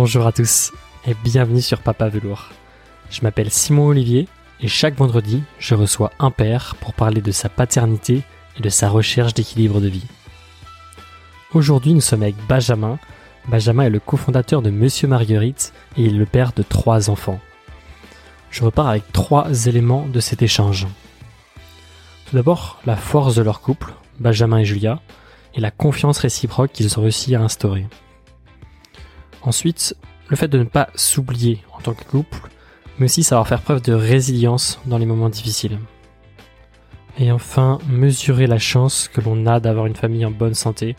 Bonjour à tous et bienvenue sur Papa Velours. Je m'appelle Simon Olivier et chaque vendredi, je reçois un père pour parler de sa paternité et de sa recherche d'équilibre de vie. Aujourd'hui, nous sommes avec Benjamin. Benjamin est le cofondateur de Monsieur Marguerite et il est le père de trois enfants. Je repars avec trois éléments de cet échange. Tout d'abord, la force de leur couple, Benjamin et Julia, et la confiance réciproque qu'ils ont réussi à instaurer. Ensuite, le fait de ne pas s'oublier en tant que couple, mais aussi savoir faire preuve de résilience dans les moments difficiles. Et enfin, mesurer la chance que l'on a d'avoir une famille en bonne santé.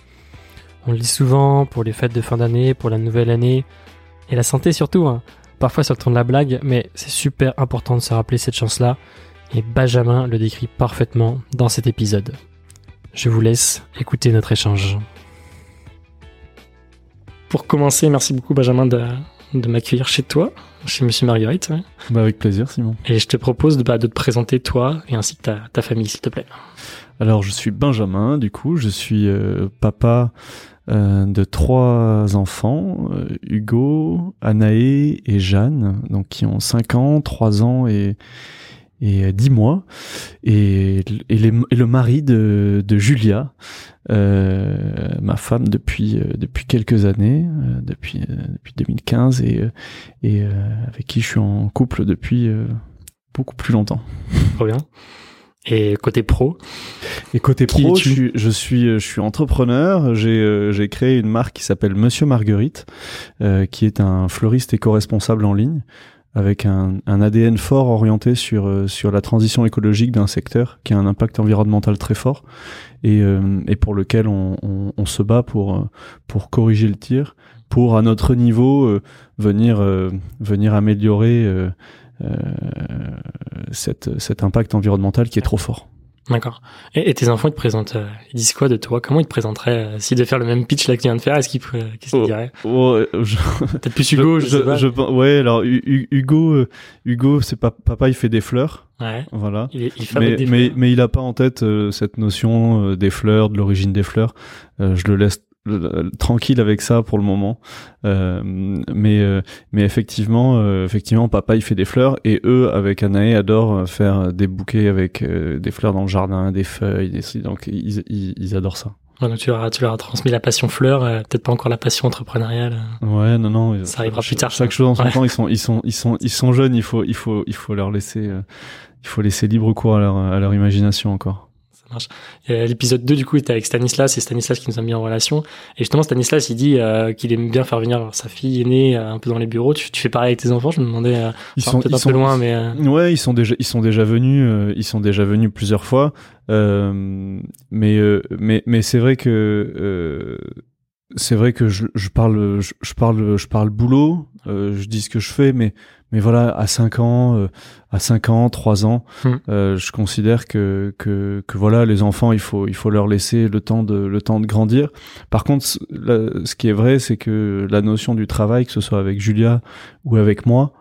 On le dit souvent pour les fêtes de fin d'année, pour la nouvelle année, et la santé surtout. Hein. Parfois sur le de la blague, mais c'est super important de se rappeler cette chance-là, et Benjamin le décrit parfaitement dans cet épisode. Je vous laisse écouter notre échange. Pour commencer, merci beaucoup Benjamin de, m'accueillir chez toi, chez Monsieur Marguerite. Bah avec plaisir Simon. Et je te propose de, bah, de te présenter toi et ainsi que ta, ta famille s'il te plaît. Alors je suis Benjamin, du coup je suis euh, papa euh, de trois enfants, euh, Hugo, Anaé et Jeanne, donc qui ont 5 ans, 3 ans et et 10 mois. Et, et, le mari de, de Julia euh, ma femme depuis euh, depuis quelques années euh, depuis depuis 2015 et et avec qui je suis en couple depuis beaucoup plus longtemps. Trop bien. Et côté pro Et côté pro, je suis, je suis, je suis entrepreneur. J'ai j'ai créé une marque qui s'appelle Monsieur Marguerite, qui est un fleuriste éco-responsable en ligne avec un, un, ADN fort orienté sur euh, sur la transition écologique d'un secteur qui a un impact environnemental très fort et, euh, et pour lequel on, on, on, se bat pour euh, pour corriger le tir, pour à notre niveau venir venir améliorer cette, cet impact environnemental qui est trop fort. D'accord. Et, tes enfants, ils te présentent, euh, ils disent quoi de toi? Comment ils te présenteraient euh, s'ils devaient faire le même pitch là que tu viens de faire Est-ce qu'ils, qu'est-ce qu'ils oh, diraient? oh, Peut-être plus Hugo, je, je, sais pas. Je, ouais, alors Hugo, euh, Hugo, c'est pas papa, il fait des fleurs. Ouais. Voilà. Il, il mais, des mais, mais, il a pas en tête cette notion des fleurs, de l'origine des fleurs. je le laisse tranquille avec ça pour le moment. Euh, mais euh, mais effectivement, euh, effectivement, papa il fait des fleurs et eux avec Anaé adorent faire des bouquets avec des fleurs dans le jardin, des feuilles, des, donc ils, ils, adorent ça. donc tu leur, as, tu leur as transmis la passion fleur, peut-être pas encore la passion entrepreneuriale. Ouais, non, non. Ça arrivera plus tard. Chaque chose en son temps. Ils sont, ils sont, ils sont, ils sont jeunes. Il faut, il faut, il faut leur laisser, il faut laisser libre cours à leur, à leur imagination encore. L'épisode 2, du coup, était avec Stanislas, c'est Stanislas qui nous a mis en relation. Et justement, Stanislas, il dit euh, qu'il aime bien faire venir sa fille aînée euh, un peu dans les bureaux. Tu, fais pareil avec tes enfants? Je me demandais, euh, ils sont peut-être un peu loin, mais... Ouais, ils sont déjà, ils sont déjà venus, ils sont déjà venus plusieurs fois. mais, mais, mais c'est vrai que... c'est vrai que je, je parle, je, je, parle, je parle boulot, je dis ce que je fais, mais mais voilà, à 5 ans, euh, à 5 ans, 3 ans, hmm. euh, je considère que, que, que voilà, les enfants, il faut, il faut leur laisser le temps de, le temps de grandir. Par contre, ce qui est vrai, c'est que la notion du travail, que ce soit avec Julia ou avec moi,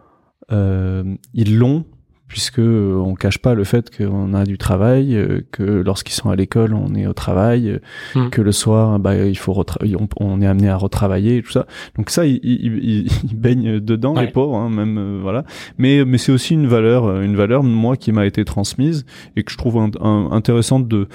euh, ils l'ont puisque euh, on cache pas le fait qu'on a du travail, euh, que lorsqu'ils sont à l'école, on est au travail, euh, hmm. que le soir, bah, il faut on, on, est amené à retravailler et tout ça. Donc ça, ils il, il, baignent dedans, les pauvres, hein, même voilà. Mais mais c'est aussi une valeur, une valeur moi qui m'a été transmise et que je trouve intéressante de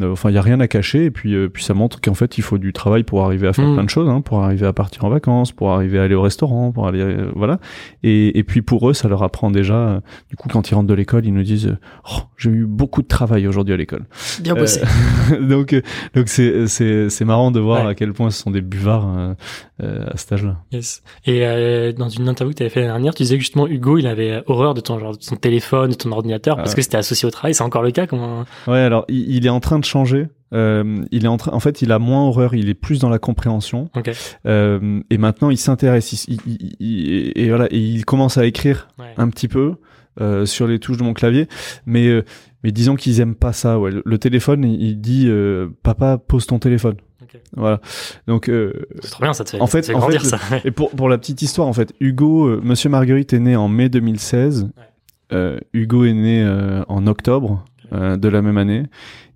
Enfin, il y a rien à cacher et puis euh, puis ça montre qu'en fait il faut du travail pour arriver à faire mm. plein de choses, hein, pour arriver à partir en vacances, pour arriver à aller au restaurant, pour aller euh, voilà. Et, et puis pour eux, ça leur apprend déjà. Euh, du coup, quand ils rentrent de l'école, ils nous disent oh, j'ai eu beaucoup de travail aujourd'hui à l'école. Bien bossé. donc donc c'est c'est c'est marrant de voir à quel point ce sont des buvards à cet âge-là. Yes. Et dans une interview que tu avais fait l'année dernière, tu disais que justement Hugo, il avait horreur de ton genre de ton téléphone, de ton ordinateur, parce ah. que c'était associé au travail. C'est encore le cas? Comment? Ouais, alors il, il est en train de changer. Euh, il est en train, en fait, il a moins horreur, il est plus dans la compréhension. Euh, et maintenant, il s'intéresse, et voilà, et il commence à écrire un petit peu euh, sur les touches de mon clavier, mais mais disons qu'ils aiment pas ça. Ouais. Le, téléphone, il, dit, papa, pose ton téléphone. Voilà. Donc c'est trop bien, ça te fait, en fait, en fait, ça. Et pour pour la petite histoire, en fait, Hugo, Monsieur Marguerite est né en mai 2016. Hugo est né en octobre de la même année.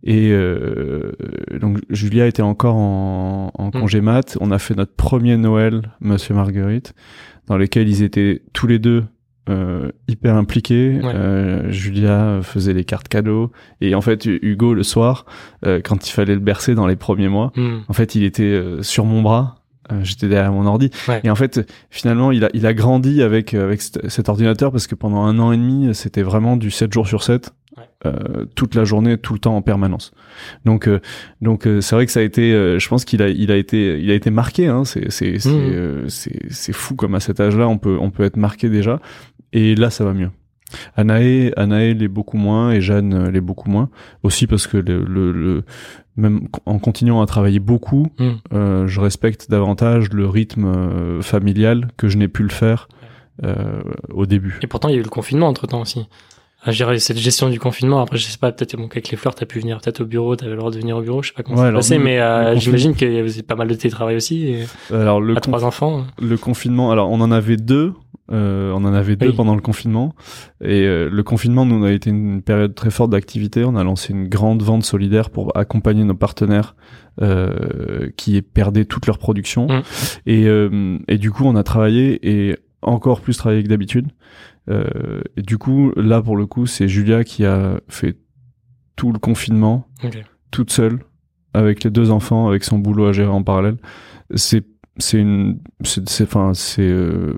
Et euh, donc Julia était encore en, en congé mat. On a fait notre premier Noël, Monsieur Marguerite, dans lequel ils étaient tous les deux euh, hyper impliqués. Ouais. Euh, Julia faisait les cartes cadeaux. Et en fait, Hugo, le soir, euh, quand il fallait le bercer dans les premiers mois, Hmm. en fait, il était euh, sur mon bras. Euh, J'étais derrière mon ordi. Ouais. Et en fait, finalement, il a, il a grandi avec, avec cet cet ordinateur parce que pendant un an et demi, c'était vraiment du 7 jours sur 7. Ouais. euh, toute la journée, tout le temps en permanence. Donc, euh, donc euh, c'est vrai que ça a été, euh, je pense qu'il a, il a été, il a été marqué. Hein, c'est, c'est, c'est, Mhm. euh, c'est, c'est fou comme à cet âge-là, on peut, on peut être marqué déjà. Et là, ça va mieux. Anaé, Anaé l'est beaucoup moins et Jeanne euh, l'est beaucoup moins. Aussi parce que le, le, le- même en continuant à travailler beaucoup, euh, je respecte davantage le rythme familial que je n'ai pu le faire euh, au début. Et pourtant, il y a eu le confinement entre temps aussi. À gérer cette gestion du confinement. Après, je sais pas, peut-être bon, avec les fleurs, t'as pu venir peut-être au bureau, t'avais le droit de venir au bureau, je sais pas comment Ouais, ça s'est passé, mais euh, j'imagine qu'il y avait pas mal de télétravail aussi. Et Alors le, à trois enfants. le confinement, alors on en avait deux, euh, on en avait deux Oui. pendant le confinement. Et euh, le confinement, nous, a été une période très forte d'activité. On a lancé une grande vente solidaire pour accompagner nos partenaires euh, qui perdaient toute leur production. Mm. Et, euh, et du coup, on a travaillé et encore plus travaillé que d'habitude. Euh, et du coup, là, pour le coup, c'est Julia qui a fait tout le confinement toute seule avec les deux enfants, avec son boulot à gérer en parallèle. C'est c'est une c'est c'est enfin c'est euh,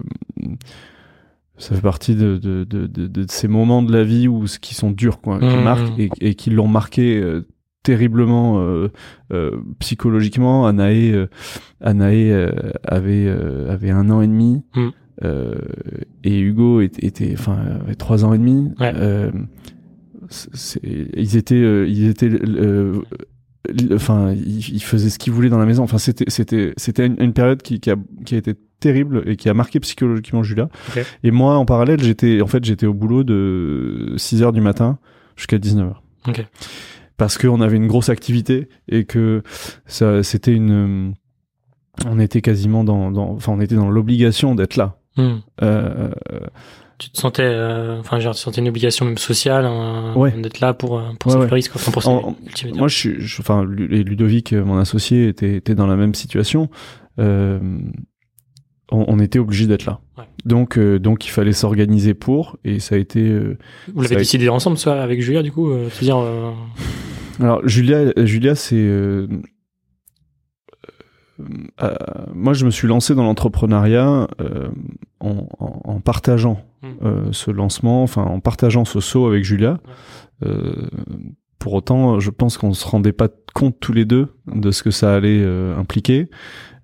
ça fait partie de, de, de, de, ces moments de la vie où qui sont durs quoi, qui Mhm. marquent et, et qui l'ont marqué euh, terriblement euh, euh, psychologiquement. Anaé euh, Anaé avait avait un an et demi. Mhm. Euh, et Hugo était, enfin avait trois ans et demi. Ouais. Euh, ils étaient euh, ils étaient euh, enfin ils, ils faisaient ce qu'ils voulaient dans la maison enfin c'était c'était c'était une, une période qui, qui a qui a été terrible et qui a marqué psychologiquement Julia et moi en parallèle j'étais en fait j'étais au boulot de 6 heures du matin jusqu'à 19 heures Ok. parce qu'on avait une grosse activité et que ça c'était une on était quasiment dans, dans enfin on était dans l'obligation d'être là Hmm. euh, Tu te sentais, euh, enfin, genre, tu sentais une obligation même sociale, hein, Ouais. d'être là pour, euh, pour Ouais, quoi. Enfin, pour En-. Moi, je suis, je- enfin, Ludovic, euh, mon associé, était, était dans la même situation. Euh, on, on était obligé d'être là. Ouais. Donc, euh, donc, il fallait s'organiser pour, et ça a été. euh, Vous l'avez décidé ensemble, ça, avec Julia, du coup, euh, dire, euh, Alors, Julia, Julia, c'est. Euh, moi, je me suis lancé dans l'entrepreneuriat euh, en, en- en partageant Mm. euh, ce lancement, enfin, en partageant ce saut avec Julia. Euh, pour autant, je pense qu'on se rendait pas compte tous les deux de ce que ça allait euh, impliquer.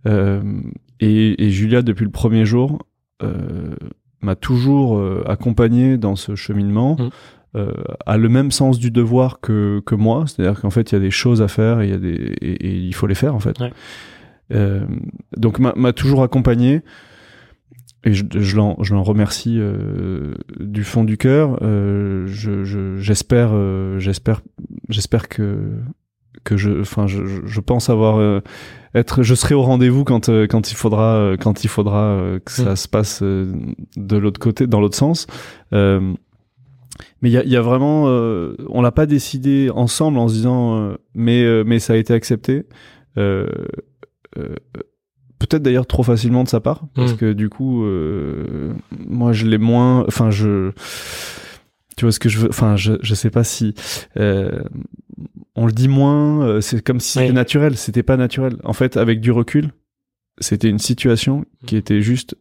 Euh, et, et Julia, depuis le premier jour, euh, m'a toujours euh, accompagné dans ce cheminement. Mm. Euh, a le même sens du devoir que, que moi, c'est-à-dire qu'en fait il y a des choses à faire et il y a des et, et il faut les faire en fait. Ouais. Euh, donc m'a toujours accompagné et je, je l'en je l'en remercie euh, du fond du cœur. Euh, je je- j'espère euh, j'espère j'espère que que je enfin je, je- je pense avoir euh, être je serai au rendez-vous quand euh, quand il faudra euh, quand il faudra que ça Mm. se passe euh, de l'autre côté dans l'autre sens. Euh, mais il y a, y a vraiment, euh, on l'a pas décidé ensemble en se disant, euh, mais euh, mais ça a été accepté. Euh, Peut-être d'ailleurs trop facilement de sa part, parce Mm. que du coup, euh, moi je l'ai moins. Enfin, je, tu vois ce que je veux. Enfin, je je sais pas si euh, on le dit moins. euh, C'est comme si c'était Oui. naturel. C'était pas naturel. En fait, avec du recul, c'était une situation qui était juste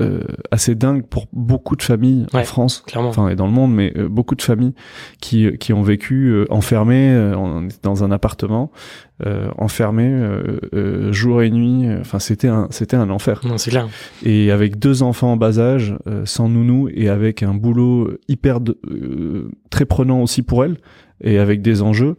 euh, assez dingue pour beaucoup de familles en. France clairement. enfin et dans le monde, mais euh, beaucoup de familles qui qui ont vécu euh, enfermées, euh, dans un appartement, euh, enfermées euh, euh, jour et nuit. euh, Enfin, c'était un c'était un enfer. non, c'est clair. Et avec deux enfants en bas âge, euh, sans nounou et avec un boulot hyper de- euh, très prenant aussi pour elle et avec des enjeux,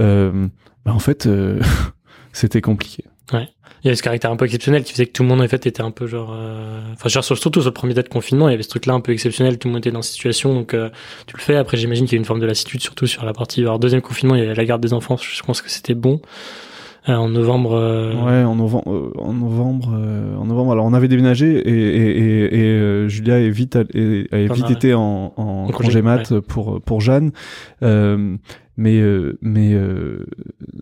euh, bah, en fait, euh, c'était compliqué. Il y avait ce caractère un peu exceptionnel qui faisait que tout le monde en fait était un peu genre, euh, enfin genre sur- surtout sur le premier date de confinement, il y avait ce truc-là un peu exceptionnel, tout le monde était dans cette situation, donc euh, tu le fais. Après, j'imagine qu'il y a une forme de lassitude, surtout sur la partie. Alors deuxième confinement, il y avait la garde des enfants, je pense que c'était bon. Euh, en novembre. euh, Ouais, en novembre, en novembre, euh, en novembre. Alors, on avait déménagé et, et, et, et, euh, Julia est vite, a vite mal. été en, en En congé, congé, mat pour pour Jeanne. Euh, mais euh, mais euh,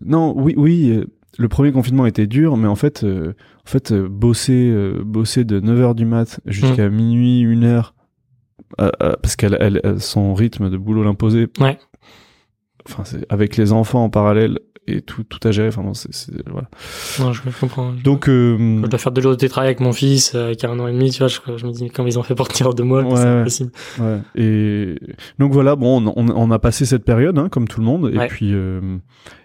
non, oui oui. Le premier confinement était dur, mais en fait, euh, en fait, euh, bosser, euh, bosser de 9h du mat jusqu'à minuit, 1h, euh, euh, parce qu'elle, elle, elle- son rythme de boulot l'imposait. Ouais. Enfin, c'est avec les enfants en parallèle et tout, tout à gérer. Enfin, bon, c'est, c'est- voilà. Non, je comprends. Donc, euh, je dois faire deux jours de télétravail avec mon fils euh, qui a un an et demi, tu vois. Je, je me dis, comment ils ont fait pour tenir deux mois, Ouais, c'est impossible. Ouais. Et donc voilà, bon, on, on, on a passé cette période, hein, comme tout le monde, et Ouais. puis euh,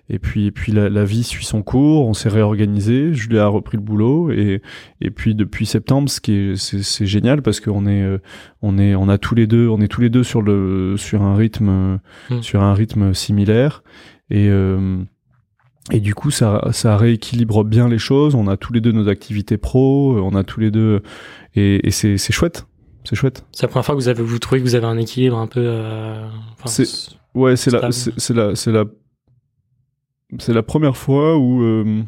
et puis et puis la, la vie suit son cours. On s'est réorganisé. Julia a repris le boulot, et et puis depuis septembre, ce qui est c'est, c'est génial parce qu'on est euh, on est on a tous les deux on est tous les deux sur le sur un rythme euh, Mm. sur un rythme similaire et euh, et du coup, ça, ça rééquilibre bien les choses. On a tous les deux nos activités pro, euh, on a tous les deux, et, et c'est, c'est chouette. C'est chouette. C'est la première fois que vous avez, vous trouvez que vous avez un équilibre un peu. euh, enfin, C'est- Ouais, c'est la, c'est c'est la, c'est la, c'est la première fois où euh,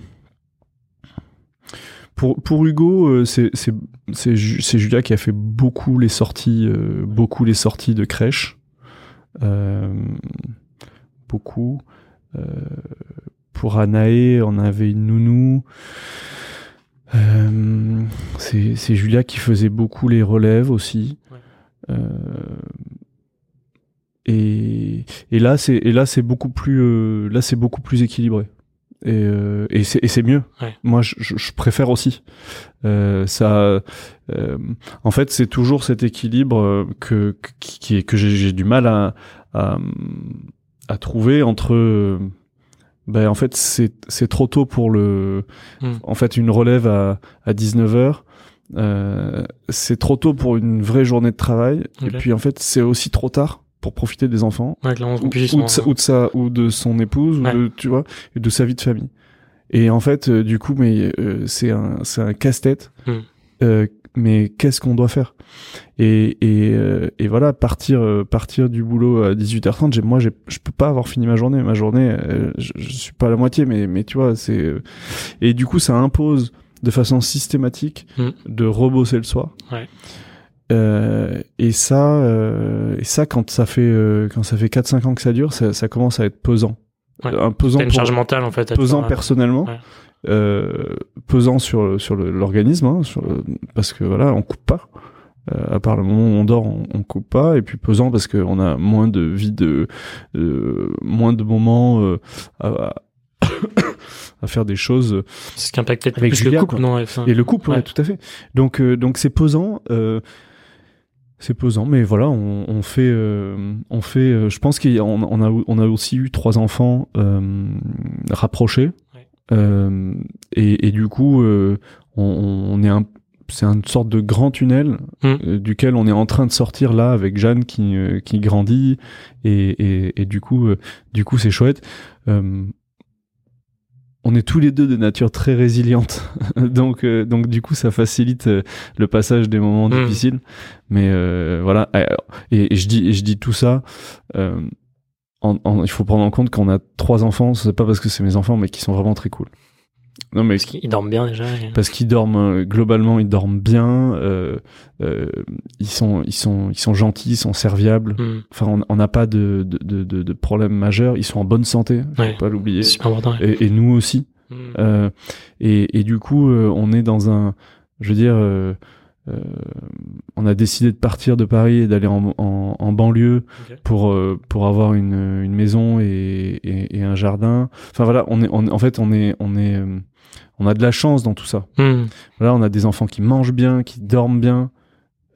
pour pour Hugo, c'est c'est c'est c'est Julia qui a fait beaucoup les sorties, euh, beaucoup les sorties de crèche, beaucoup. Euh, pour Anaé, on avait une nounou. Euh, c'est c'est Julia qui faisait beaucoup les relèves aussi. Ouais. Euh, et, et là c'est et là c'est beaucoup plus euh, là c'est beaucoup plus équilibré et, euh, et c'est et c'est mieux Ouais. moi je, je, préfère aussi euh, ça euh, en fait c'est toujours cet équilibre que que- qui est que j'ai j'ai du mal à à, à trouver entre ben en fait c'est c'est trop tôt pour le Mm. en fait une relève à à 19h euh, c'est trop tôt pour une vraie journée de travail. Et puis en fait c'est aussi trop tard pour profiter des enfants. Ouais, ou, de sa, ou de sa- ou de son épouse Ouais. ou de, tu vois et de sa vie de famille. Et en fait euh, du coup mais euh, c'est un c'est un casse-tête. Mm. Euh, mais qu'est-ce qu'on doit faire? Et et, euh, et voilà partir euh, partir du boulot à 18h30 j'ai moi j'ai je peux pas avoir fini ma journée ma journée euh, je, je suis pas à la moitié mais mais tu vois c'est et du coup ça impose de façon systématique Mm. de rebosser le soir Ouais. euh, et ça, euh, et ça quand ça fait euh, quand ça fait 4-5 ans que ça dure, ça, ça commence à être pesant, Ouais. un pesant, une pour- charge mentale en fait. pesant euh, personnellement, Ouais. euh, pesant sur sur l'organisme, hein, parce que voilà, on coupe pas. Euh, à part le moment où on dort, on, on coupe pas, et puis pesant parce qu'on a moins de vie de, euh, moins de moments euh, à, à faire des choses C'est ce qui impacte peut-être plus Julia, le couple, non enfin, et le couple, ouais, Ouais. tout à fait. Donc, euh, donc c'est pesant. Euh, c'est pesant, mais voilà, on, on fait, euh, on fait. euh, je pense qu'on on a, on a aussi eu trois enfants euh, rapprochés, Ouais. Euh, et, et du coup, euh, on, on est un, c'est une sorte de grand tunnel Mm. euh, duquel on est en train de sortir là avec Jeanne qui, euh, qui grandit, et, et, et du coup, euh, du coup, c'est chouette. On est tous les deux de nature très résiliente, donc donc du coup ça facilite le passage des moments Mm. difficiles. Mais voilà, et, et je dis et je dis tout ça. en- en- il faut prendre en compte qu'on a trois enfants. C'est pas parce que c'est mes enfants, mais qui sont vraiment très cool. Non mais Parce qu'ils dorment bien déjà. parce qu'ils dorment euh, globalement, ils dorment bien. euh, euh, ils sont ils sont ils sont gentils, ils sont serviables. Hmm. Enfin, on- n'a pas de de, de, de, problème majeur. Ils sont en bonne santé, faut Ouais. pas l'oublier. C'est super important. Et, et nous aussi. Hmm. Euh, et, et du coup, euh, on est dans un, je veux dire, euh, on a décidé de partir de Paris et d'aller en, en, en banlieue pour euh, pour avoir une, une maison et, et, et un jardin. Enfin voilà, on est, on, en fait, on est, on est, euh, on a de la chance dans tout ça. Hmm. Voilà, on a des enfants qui mangent bien, qui dorment bien.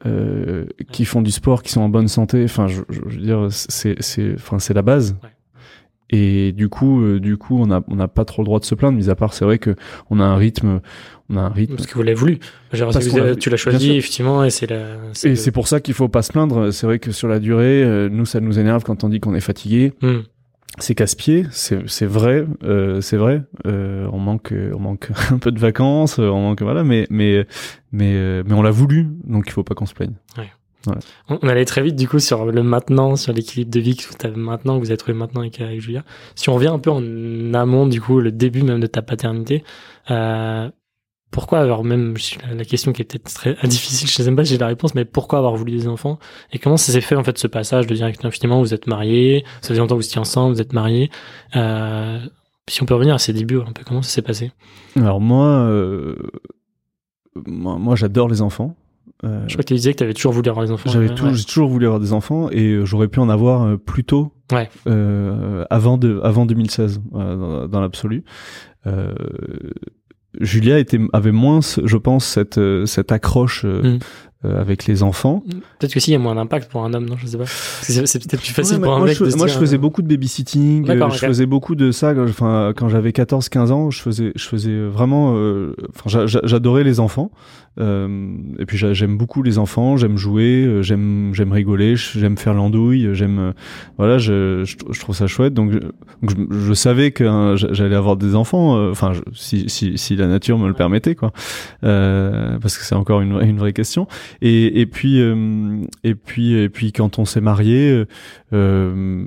Euh, qui font du sport, qui sont en bonne santé. Enfin, je, je, je veux dire, c'est, c'est, enfin, c'est la base. Ouais. Et du coup, euh, du coup, on a, on n'a pas trop le droit de se plaindre. Mis à part, c'est vrai que on a un rythme, on a un rythme. Parce que vous l'avez voulu. Vous tu l'as choisi, effectivement, et c'est la. Et le- c'est pour ça qu'il faut pas se plaindre. C'est vrai que sur la durée, euh, nous, ça nous énerve quand on dit qu'on est fatigué. Hmm. C'est casse-pied, c'est c'est vrai, euh, c'est vrai. Euh, on manque, on manque un peu de vacances, on manque voilà, mais mais mais euh, mais on l'a voulu, donc il faut pas qu'on se plaigne. On, on allait très vite du coup sur le maintenant, sur l'équilibre de vie que vous avez maintenant, que vous avez trouvé maintenant avec, avec Julia. Si on revient un peu en amont, du coup, le début même de ta paternité, euh, pourquoi alors même la, question qui est peut-être très difficile, je sais même pas si j'ai la réponse, mais pourquoi avoir voulu des enfants? Et comment ça s'est fait en fait ce passage de dire finalement vous êtes mariés, ça faisait longtemps que vous étiez ensemble, vous êtes mariés. Euh, si on peut revenir à ses débuts, un peu comment ça s'est passé? Alors moi, euh, moi, moi j'adore les enfants. Euh, Je crois que tu disais que tu avais toujours voulu avoir des enfants. J'avais Ouais, tou- ouais. j'ai toujours voulu avoir des enfants et euh, j'aurais pu en avoir euh, plus tôt, Ouais. euh, avant, de, avant 2016, euh, dans, dans l'absolu. Euh, Julia était, avait moins, je pense, cette, cette accroche euh, Mm. euh, avec les enfants. Peut-être que si, il y a moins d'impact pour un homme, non Je sais pas. C'est c'est peut-être plus facile Ouais, pour un moi, mec je, de moi, je faisais beaucoup de babysitting, je faisais beaucoup de ça. quand- Enfin, quand j'avais 14-15 ans, je faisais, je faisais vraiment. euh, Enfin, j'adorais les enfants. Euh, et puis j'a- j'aime beaucoup les enfants. J'aime jouer, euh, j'aime, j'aime rigoler, j'aime faire l'andouille, j'aime. euh, Voilà, je, je, trouve ça chouette. Donc, je, savais que hein, j'a- j'allais avoir des enfants. Enfin, si, si, si la nature me le permettait, quoi. Parce que c'est encore une, une vraie question. Et, et puis, et puis, et puis, quand on s'est marié. euh,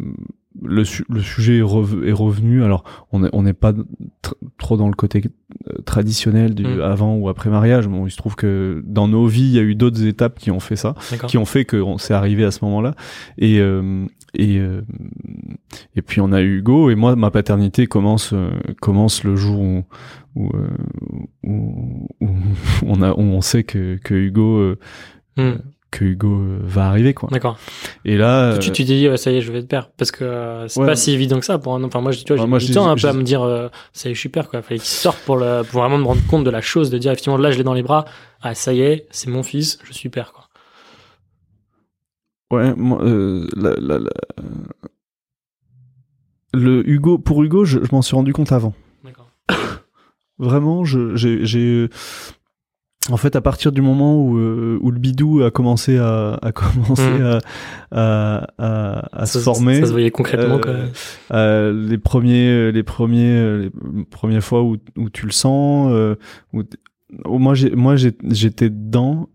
le, su- le sujet est, rev- est revenu. Alors, on n'est pas tr- trop dans le côté euh, traditionnel du Mm. avant ou après mariage. Bon, il se trouve que dans nos vies, il y a eu d'autres étapes qui ont fait ça, qui ont fait qu'on s'est arrivé à ce moment-là. Et euh, et euh, et puis on a Hugo. Et moi, ma paternité commence euh, commence le jour où où, euh, où, où on a où on sait que que Hugo euh, Hmm. Que Hugo va arriver quoi. D'accord. Et là, Tu euh, tu t'es dit, ouais, ça y est, je vais être père. Parce que euh, c'est Ouais. pas si évident que ça pour un Enfin, moi, je- tu vois, j'ai du temps dis- un peu à dis- me dire, euh, ça y est, je suis père, quoi. Fallait qu'il sorte pour, le, pour vraiment me rendre compte de la chose, de dire, effectivement, là, je l'ai dans les bras. Ah, ça y est, c'est mon fils, je suis père, quoi. Ouais, moi, euh, la- la- la- le Hugo, pour Hugo, je, je m'en suis rendu compte avant. D'accord. Vraiment, je- j'ai, j'ai, en fait, à partir du moment où, euh, où le bidou a commencé à, a commencé Mm. à, à, à, à se Ça- former, Ça se voyait concrètement, euh, quoi. euh, les premiers, les premiers, les premières fois où, où tu le sens, euh, où où moi, j'ai, moi, j'étais dedans.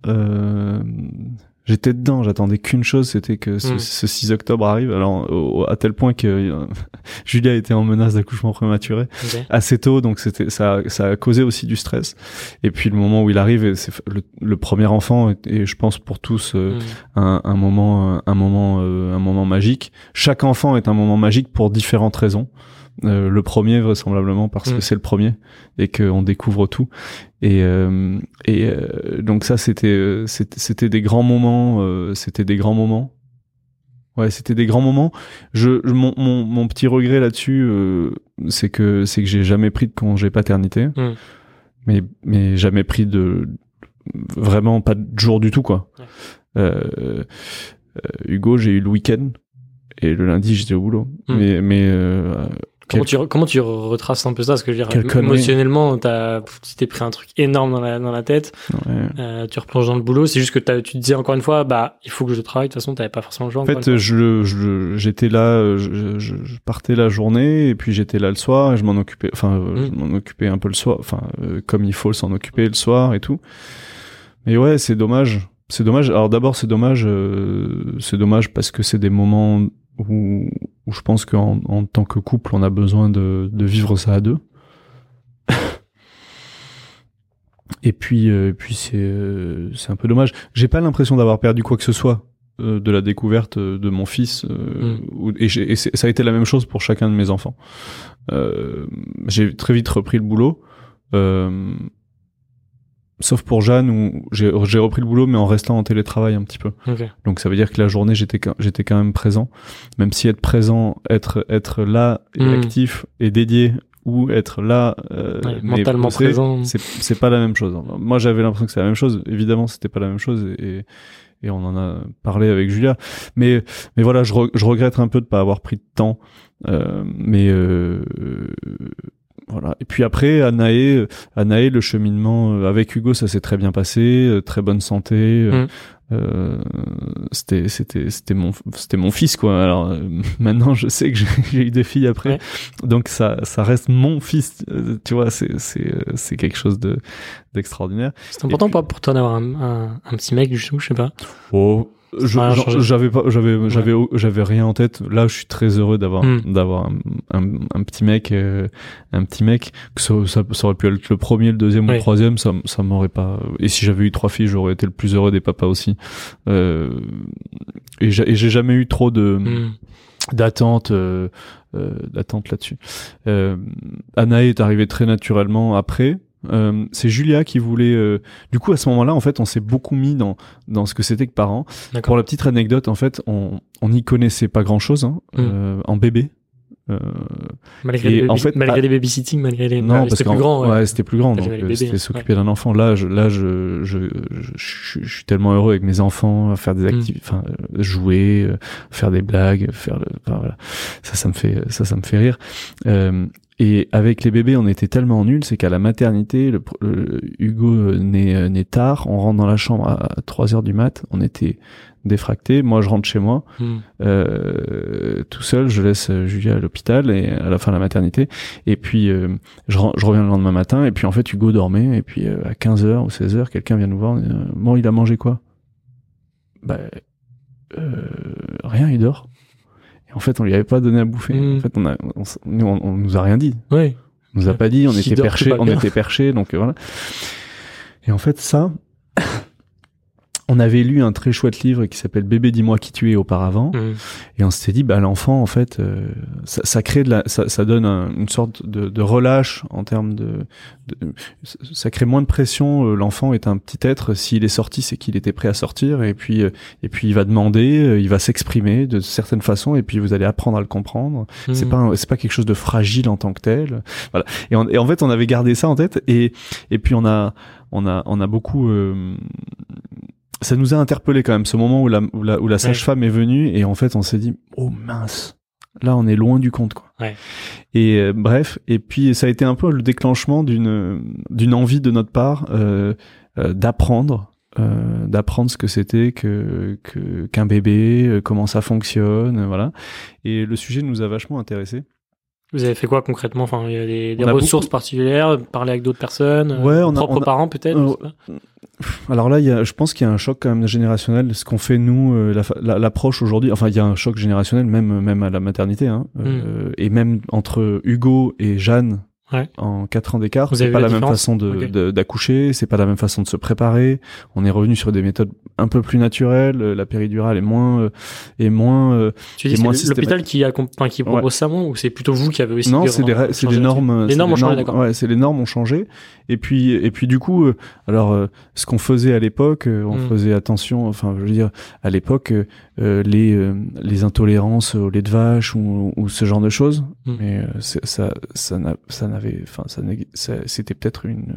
Euh, J'étais dedans, j'attendais qu'une chose, c'était que ce, Mm. ce 6 octobre arrive. Alors, au- à tel point que euh, Julia était en menace d'accouchement prématuré assez tôt, donc c'était ça, ça a causé aussi du stress. Et puis le moment où il arrive, et c'est le, le premier enfant, et, et je pense pour tous euh, Hmm. un, un moment, un moment, euh, un moment magique. Chaque enfant est un moment magique pour différentes raisons. Euh, le premier vraisemblablement parce que Mm. c'est le premier et qu'on découvre tout et euh, et euh, donc ça c'était euh, c'était des grands moments euh, c'était des grands moments ouais c'était des grands moments je, je- mon, mon mon petit regret là-dessus euh, c'est que c'est que j'ai jamais pris de congé paternité Mm. mais mais jamais pris de vraiment pas de jour du tout quoi Ouais. euh, euh, Hugo j'ai eu le week-end et le lundi j'étais au boulot Mm. mais mais euh, Comment tu, comment tu retraces un peu ça Parce que je veux dire, émotionnellement, t'as, tu t'es pris un truc énorme dans la, dans la tête, ouais. euh, tu replonges dans le boulot, c'est juste que tu te disais encore une fois, bah, il faut que je travaille, de toute façon, t'avais pas forcément le choix. En fait, je, j'étais là, je, je- je partais la journée et puis j'étais là le soir et je m'en occupais, enfin, euh, je Mm. m'en occupais un peu le soir, enfin, euh, comme il faut s'en occuper le soir et tout. Mais ouais, c'est dommage. C'est dommage. Alors d'abord, c'est dommage, euh, c'est dommage parce que c'est des moments où, où je pense qu'en en tant que couple, on a besoin de, de vivre ça à deux. Et puis, euh, et puis c'est, euh, c'est un peu dommage. J'ai pas l'impression d'avoir perdu quoi que ce soit euh, de la découverte de mon fils. euh, Mm. et j'ai- et ça a été la même chose pour chacun de mes enfants. Euh, j'ai très vite repris le boulot. Euh, sauf pour Jeanne où j'ai repris le boulot mais en restant en télétravail un petit peu. fois. Ok. Donc ça veut dire que la journée j'étais j'étais quand même présent, même si être présent, être être là et Mm. actif et dédié ou être là euh, Ouais, mais mentalement bosser, présent. c'est c'est pas la même chose. Moi j'avais l'impression que c'est la même chose. Évidemment c'était pas la même chose et et on en a parlé avec Julia. Mais mais voilà je, re- je regrette un peu de pas avoir pris de temps. Euh, mais euh, voilà. Et puis après, à Naé, euh, à Naé, le cheminement euh, avec Hugo, ça s'est très bien passé, euh, très bonne santé. Mm. euh, c'était c'était c'était mon c'était mon fils quoi. Alors euh, maintenant, je sais que j'ai eu des filles après, Ouais. donc ça ça reste mon fils. euh, tu vois, c'est c'est c'est quelque chose de d'extraordinaire. C'est important pour, pour toi d'avoir un, un, un petit mec, du coup, je sais pas. Oh, j'avais pas, j'avais, j'avais, j'avais rien en tête. Là, je suis très heureux d'avoir, Mm. d'avoir un, un, un petit mec, euh, un petit mec. Que ça, ça, ça aurait pu être le premier, le deuxième ou le troisième. Ça, ça m'aurait pas. Et si j'avais eu trois filles, j'aurais été le plus heureux des papas aussi. Euh, et j'ai jamais eu trop de Hmm. d'attente, euh, euh, d'attente là-dessus. Euh, est arrivée très naturellement après. Euh, c'est Julia qui voulait. euh, Du coup, à ce moment-là, en fait, on s'est beaucoup mis dans dans ce que c'était que parents. Pour la petite anecdote, en fait, on on n'y connaissait pas grand-chose hein, Mm. euh, en bébé. Euh, Malgré, les, en fait, malgré ah- les babysitting, malgré les. non, parce c'était plus grand. Ouais. c'était plus grand, donc euh, c'était ouais. s'occuper d'un enfant. Là, je, là, je, je, je, suis tellement heureux avec mes enfants, à faire des Mm. activités, enfin, euh, jouer, faire des blagues, faire le, enfin, voilà. Ça, ça me fait, ça, ça me fait rire. Euh, et avec les bébés, on était tellement nuls, c'est qu'à la maternité, le, le- Hugo naît, naît tard, on rentre dans la chambre à 3 heures du mat, on était défractés. Moi, je rentre chez moi, Hmm. euh, tout seul, je laisse euh, Julia à l'hôpital et à la fin de la maternité. Et puis euh, je, reviens le lendemain matin et puis en fait Hugo dormait et puis euh, à 15h ou 16h, quelqu'un vient nous voir. bon, il a mangé quoi? Bah rien, il dort. Et en fait, on lui avait pas donné à bouffer. Mm. En fait, on, a, on, s- nous, on, on nous a rien dit. Ouais. On nous a pas dit, on était perché, on était perché, donc voilà. Et en fait, ça, on avait lu un très chouette livre qui s'appelle Bébé, dis-moi qui tu es auparavant. Hmm. Et on s'était dit, bah, l'enfant, en fait, euh, ça, ça crée de la, ça, ça donne un- une sorte de, de relâche en termes de, de- ça crée moins de pression. Euh, L'enfant est un petit être. S'il est sorti, c'est qu'il était prêt à sortir. Et puis, euh, et puis, il va demander, il va s'exprimer de certaines façons. Et puis, vous allez apprendre à le comprendre. C'est Hmm. pas, c'est pas quelque chose de fragile en tant que tel. Voilà. Et, on- et en fait, on avait gardé ça en tête. Et, et puis, on a, on a, on a beaucoup. euh, ça nous a interpellé quand même ce moment où la, où la, où la sage-femme est venue et en fait on s'est dit oh mince. Là on est loin du compte quoi. Ouais. et euh, bref et puis ça a été un peu le déclenchement d'une d'une envie de notre part euh, euh, d'apprendre euh, d'apprendre ce que c'était que qu'un bébé euh, comment ça fonctionne voilà. Et le sujet nous a vachement intéressés Vous avez fait quoi concrètement? Enfin, il y a des, ressources particulières, parler avec d'autres personnes, euh, Ouais, on a- propres on a- parents peut-être. Euh. Alors là, il y a, je pense qu'il y a un choc quand même générationnel. Ce qu'on fait nous, euh, la fa- la- l'approche aujourd'hui. Enfin, il y a un choc générationnel même même à la maternité, hein, euh, et même entre Hugo et Jeanne. Ouais. En quatre ans d'écart, c'est pas la la même façon de- Ok. de- d'accoucher, c'est pas la même façon de se préparer. On est revenu sur des méthodes un peu plus naturelles. euh, La péridurale est moins euh, est moins. euh, Tu dis l'hôpital qui, accom- enfin, qui propose ça, moi, ou c'est plutôt vous qui avez aussi non, c'est des, c'est des normes. Les normes ont changé, d'accord. Ouais, c'est les normes ont changé. Et puis, et puis du coup, euh, alors euh, ce qu'on faisait à l'époque, euh, on Mm. faisait attention. Enfin, je veux dire, à l'époque, les euh, les intolérances au lait de vache ou, ou ce genre de choses. Mm. Mais euh, ça, ça n'a- ça n'avait, enfin, ça, n'ex- ça- c'était peut-être une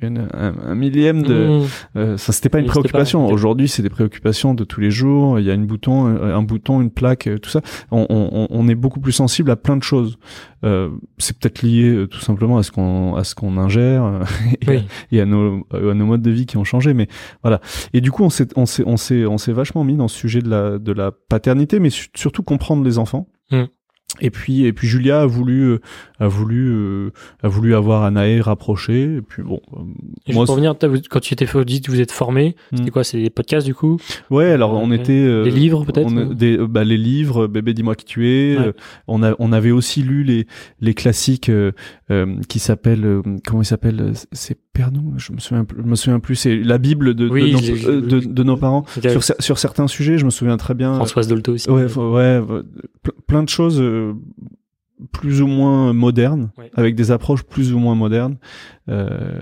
une, un, un millième de, Mmh. euh, ça c'était pas une préoccupation. Aujourd'hui, c'est des préoccupations de tous les jours. Il y a une bouton, euh, un bouton, une plaque, euh, tout ça. On, on, on est beaucoup plus sensible à plein de choses. Euh, c'est peut-être lié euh, tout simplement à ce qu'on à ce qu'on ingère et, Oui. et à nos à nos modes de vie qui ont changé. Mais voilà. Et du coup, on s'est on s'est on s'est on s'est vachement mis dans ce sujet de la de la paternité, mais su- surtout comprendre les enfants. Mm. Et puis et puis Julia a voulu euh, a voulu euh, a voulu avoir Anaë rapprochée. Et puis bon. euh, Et moi, pour revenir, quand tu étais audit, vous êtes formé. C'était Mm. quoi C'est des podcasts du coup Ouais, alors on était euh, Des livres, peut-être, ou- des, bah, les livres, bébé dis-moi qui tu es. Ouais. euh, on a on avait aussi lu les les classiques qui s'appellent comment ils s'appellent C'est Pernou, je me souviens plus- je me souviens plus. C'est la Bible de Oui, de, nos, je l'ai- euh, de, de nos parents sur sur certains sujets. Je me souviens très bien. Françoise Dolto aussi. Ouais, faut- ouais, ouais, ple- plein de choses euh, plus ou moins modernes, Ouais. avec des approches plus ou moins modernes. Euh,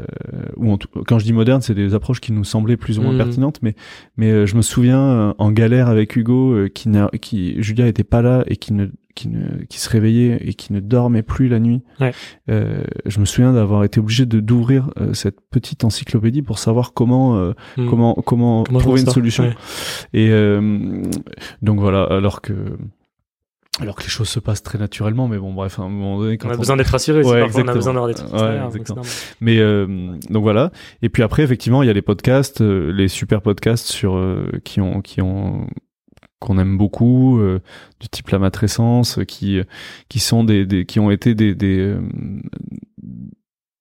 ou en tout- quand je dis modernes, c'est des approches qui nous semblaient plus ou moins Mhm. pertinentes. Mais, mais euh, je me souviens euh, en galère avec Hugo, euh, qui, n'a- qui Julia était pas là et qui ne qui ne qui se réveillait et qui ne dormait plus la nuit. Ouais. Euh, je me souviens d'avoir été obligé de d'ouvrir euh, cette petite encyclopédie pour savoir comment euh, Mm. comment comment, Comment trouver une solution. Ouais. Et euh, donc voilà, alors que alors que les choses se passent très naturellement, mais bon bref, à un moment donné, quand On a besoin d'être rassuré. Ouais, on a besoin d'avoir des trucs Ouais, donc mais euh, donc voilà. Et puis après, effectivement, il y a les podcasts, euh, les super podcasts sur euh, qui ont qui ont qu'on aime beaucoup, euh, du type la matrescence, qui qui sont des, des qui ont été des des, euh,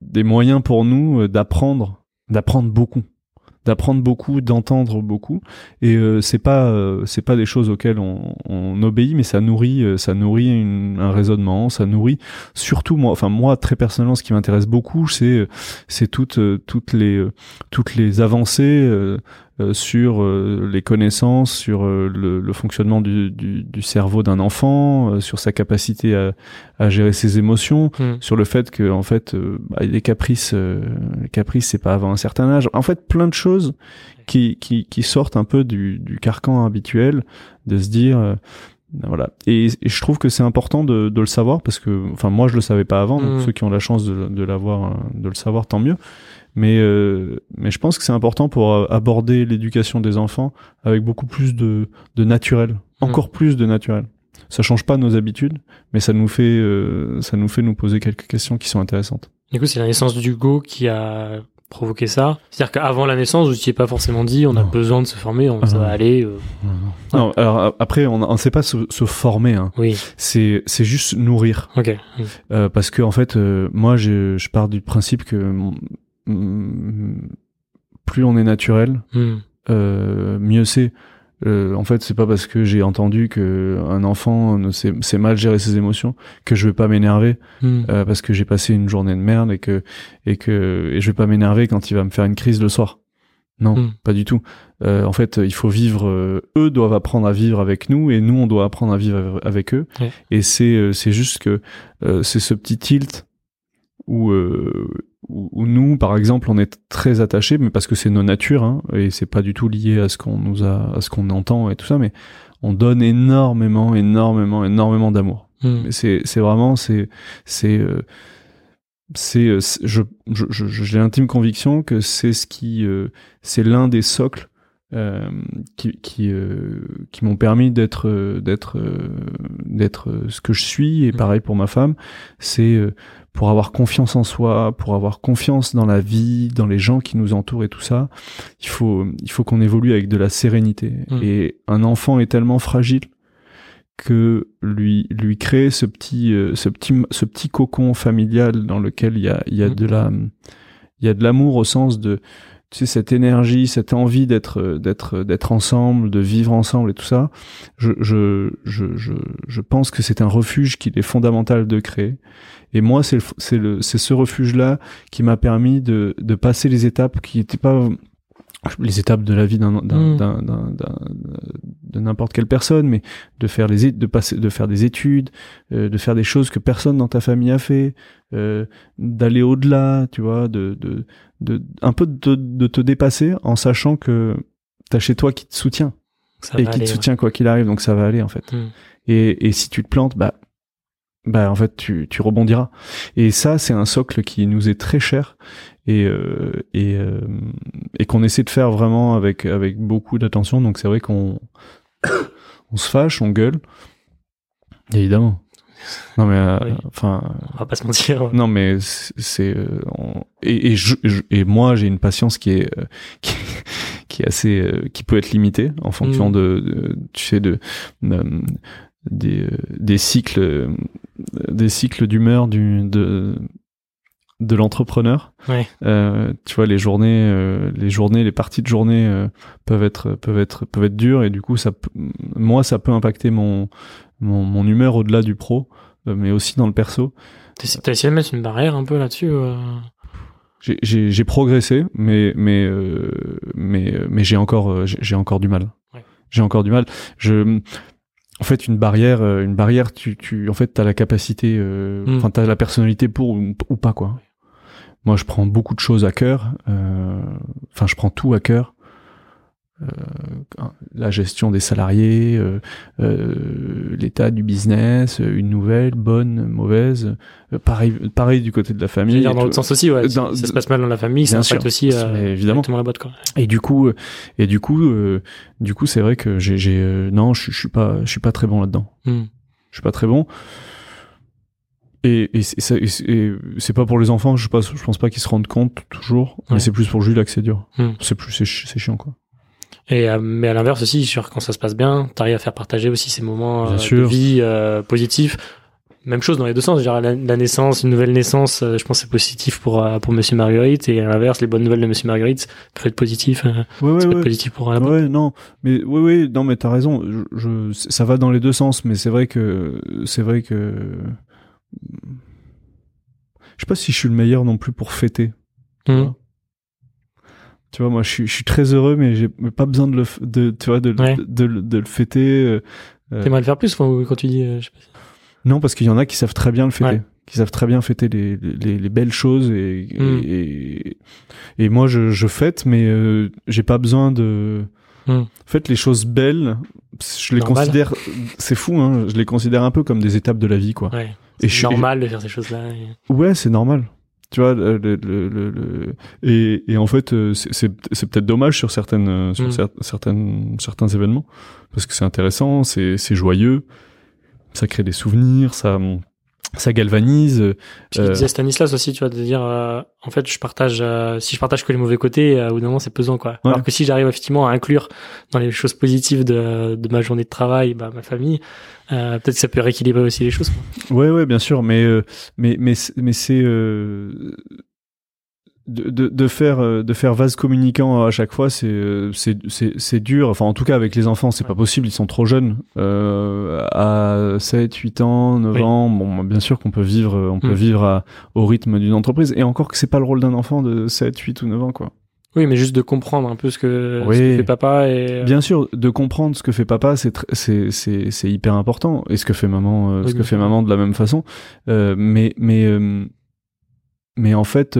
des moyens pour nous d'apprendre d'apprendre beaucoup d'apprendre beaucoup, d'entendre beaucoup. Et euh, c'est pas euh, c'est pas des choses auxquelles on, on obéit, mais ça nourrit euh, ça nourrit un raisonnement, ça nourrit surtout moi. Enfin moi très personnellement, ce qui m'intéresse beaucoup, c'est c'est toutes toutes les toutes les avancées euh, sur euh, les connaissances, sur euh, le, le, fonctionnement du, du, du cerveau d'un enfant, sur sa capacité à, à gérer ses émotions, Hmm. sur le fait que en fait bah, les caprices, les caprices c'est pas avant un certain âge. En fait, plein de choses qui qui, qui sortent un peu du, du carcan habituel de se dire voilà. Et, et, je trouve que c'est important de, de, le savoir parce que, enfin, moi, je le savais pas avant. Donc, Mm. ceux qui ont la chance de, de l'avoir, de le savoir, tant mieux. Mais, euh, mais je pense que c'est important pour euh, aborder l'éducation des enfants avec beaucoup plus de, de naturel, encore plus de naturel. Ça change pas nos habitudes, mais ça nous fait, euh, ça nous fait nous poser quelques questions qui sont intéressantes. Du coup, c'est la naissance d'Hugo qui a provoqué ça. C'est-à-dire qu'avant la naissance, vous n'étiez pas forcément dit, on a Non. besoin de se former, on, Ah ça va aller. euh, Non, alors après, on ne sait pas se, se former. Hein. Oui, C'est, c'est juste nourrir. ok. Euh, parce que en fait, euh, moi, je, je pars du principe que plus on est naturel, Hmm. euh, mieux c'est. Euh, en fait, c'est pas parce que j'ai entendu que un enfant ne sait, sait mal gérer ses émotions que je vais pas m'énerver Hmm. euh, parce que j'ai passé une journée de merde et que et que et je vais pas m'énerver quand il va me faire une crise le soir. Non, Mm. pas du tout. Euh, en fait, il faut vivre. eux doivent apprendre à vivre avec nous et nous on doit apprendre à vivre avec eux. Ouais. Et c'est c'est juste que c'est ce petit tilt où, où où nous, par exemple, on est très attachés, mais parce que c'est nos natures hein, et c'est pas du tout lié à ce qu'on nous a, à ce qu'on entend et tout ça, mais on donne énormément, énormément, énormément d'amour. Hmm. C'est c'est vraiment c'est c'est euh, c'est euh, c'est- je je je- j'ai l'intime conviction que c'est ce qui euh, c'est l'un des socles euh, qui qui euh, qui m'ont permis d'être euh, d'être euh, d'être ce que je suis et Mhm. pareil pour ma femme c'est pour avoir confiance en soi pour avoir confiance dans la vie dans les gens qui nous entourent et tout ça il faut il faut qu'on évolue avec de la sérénité Mhm. et un enfant est tellement fragile que lui lui créer ce petit ce petit ce petit cocon familial dans lequel il y a il y a Mhm. de la il y a de l'amour au sens de tu sais cette énergie cette envie d'être euh, d'être d'être ensemble de vivre ensemble et tout ça je je je je, je pense que c'est un refuge qu'il est fondamental de créer. Et moi c'est le c'est le c'est ce refuge là qui m'a permis de de passer les étapes qui étaient pas les étapes de la vie d'un Mm. d'un- de n'importe quelle personne mais de faire les de passer de faire des études euh, de faire des choses que personne dans ta famille a fait euh, d'aller au-delà tu vois de de de un peu de, de te dépasser en sachant que t'as chez toi qui te soutient Ça et qui aller, te soutient quoi qu'il arrive donc ça va aller en fait. Hmm. et, et si tu te plantes bah bah en fait tu, tu rebondiras et ça c'est un socle qui nous est très cher et euh, et, euh, et qu'on essaie de faire vraiment avec avec beaucoup d'attention donc c'est vrai qu'on on se fâche on gueule évidemment non mais euh, Oui. enfin On va pas se mentir. non mais c'est euh, on- et et, je, je- et moi j'ai une patience qui est euh, qui, qui est assez euh, qui peut être limitée en fonction Mm. de, de- tu sais de, de- des des cycles des cycles d'humeur du de de l'entrepreneur Ouais. Euh, tu vois les journées euh, les journées les parties de journée euh, peuvent être peuvent être peuvent être dures et du coup ça peut- moi ça peut impacter mon mon, mon humeur au-delà du pro euh, mais aussi dans le perso T'as essayé de mettre une barrière un peu là-dessus euh J'ai- progressé, mais mais euh, mais mais j'ai encore j'ai encore du mal. Ouais. J'ai encore du mal. Je en fait une barrière une barrière tu tu en fait t'as la capacité euh, Mm. enfin t'as la personnalité pour ou, ou pas quoi. Moi je prends beaucoup de choses à cœur. euh, Enfin je prends tout à cœur. Euh, la gestion des salariés, euh, euh, l'état du business, euh, une nouvelle, bonne, mauvaise. Pareil, pareil du côté de la famille. dire, dans l'autre sens aussi, ouais. Dans- si ça se passe mal dans la famille, ça impacte aussi évidemment. la boîte, quoi. Et du coup, et du coup, euh, du coup, c'est vrai que j'ai, euh, non, je, je suis pas, je suis pas très bon là-dedans. Hmm. Je suis pas très bon. Et, et, c'est, pas pour les enfants. Je, pas, je pense pas qu'ils se rendent compte toujours. Ouais. Mais c'est plus pour Jules que c'est dur. Hmm. C'est plus, c'est, chi- c'est chiant quoi. Et euh, mais à l'inverse aussi, sur quand ça se passe bien, t'arrives à faire partager aussi ces moments euh, de sûr. vie euh, positifs même chose dans les deux sens. Genre, la, la naissance, une nouvelle naissance, euh, je pense que c'est positif pour, euh, pour Monsieur Marguerite, et à l'inverse, les bonnes nouvelles de Monsieur Marguerite peuvent être positifs, euh, Ouais, ouais, peut être positif pour la Ouais, non, mais oui, oui, non, mais t'as raison. Je, je- ça va dans les deux sens, mais c'est vrai que c'est vrai que je sais pas si je suis le meilleur non plus pour fêter. Tu Mhm. vois, Tu vois, moi, je suis, je suis très heureux, mais j'ai pas besoin de le, f- de, tu vois, de, Ouais. de, de, de le fêter. euh, euh, T'aimerais le faire plus quand, tu dis, euh, je sais pas. non, parce qu'il y en a qui savent très bien le fêter. Ouais. Qui savent très bien fêter les, les, les belles choses et, Mm. et, et moi je, je fête mais euh, j'ai pas besoin de Mm. en fait les choses belles je les Normal. considère c'est fou hein je les considère un peu comme des étapes de la vie quoi Ouais. Et C'est normal de faire ces choses-là. ouais c'est normal tu vois le, le, le, et, et en fait euh, c'est c'est c'est peut-être dommage sur certaines euh, sur Mm. cer- certaines certains événements parce que c'est intéressant c'est c'est joyeux ça crée des souvenirs ça ça galvanise Puis il Euh, disait Stanislas aussi, tu vois, de dire, euh, en fait, je partage, euh, si je partage que les mauvais côtés, euh, au bout d'un moment, c'est pesant, quoi. Ouais. Alors que si j'arrive effectivement à inclure dans les choses positives de, de ma journée de travail, bah, ma famille, euh, peut-être que ça peut rééquilibrer aussi les choses. Quoi. Ouais, ouais, bien sûr, mais euh, mais mais mais c'est euh, de, de, de faire euh, de faire vase communicant à chaque fois, c'est euh, c'est c'est c'est dur. Enfin, en tout cas, avec les enfants, c'est Ouais. pas possible. Ils sont trop jeunes. Euh, à 7, 8 ans, 9 Oui. ans, bon, bien sûr qu'on peut vivre, on peut Mm. vivre à- au rythme d'une entreprise. Et encore que c'est pas le rôle d'un enfant de 7, 8 ou 9 ans, quoi. Oui, mais juste de comprendre un peu ce que, Oui. ce que fait papa et. Bien sûr, de comprendre ce que fait papa, c'est c'est c'est c'est hyper important. Et ce que fait maman, euh, Oui, ce que fait maman de la même façon. Euh, mais mais mais en fait,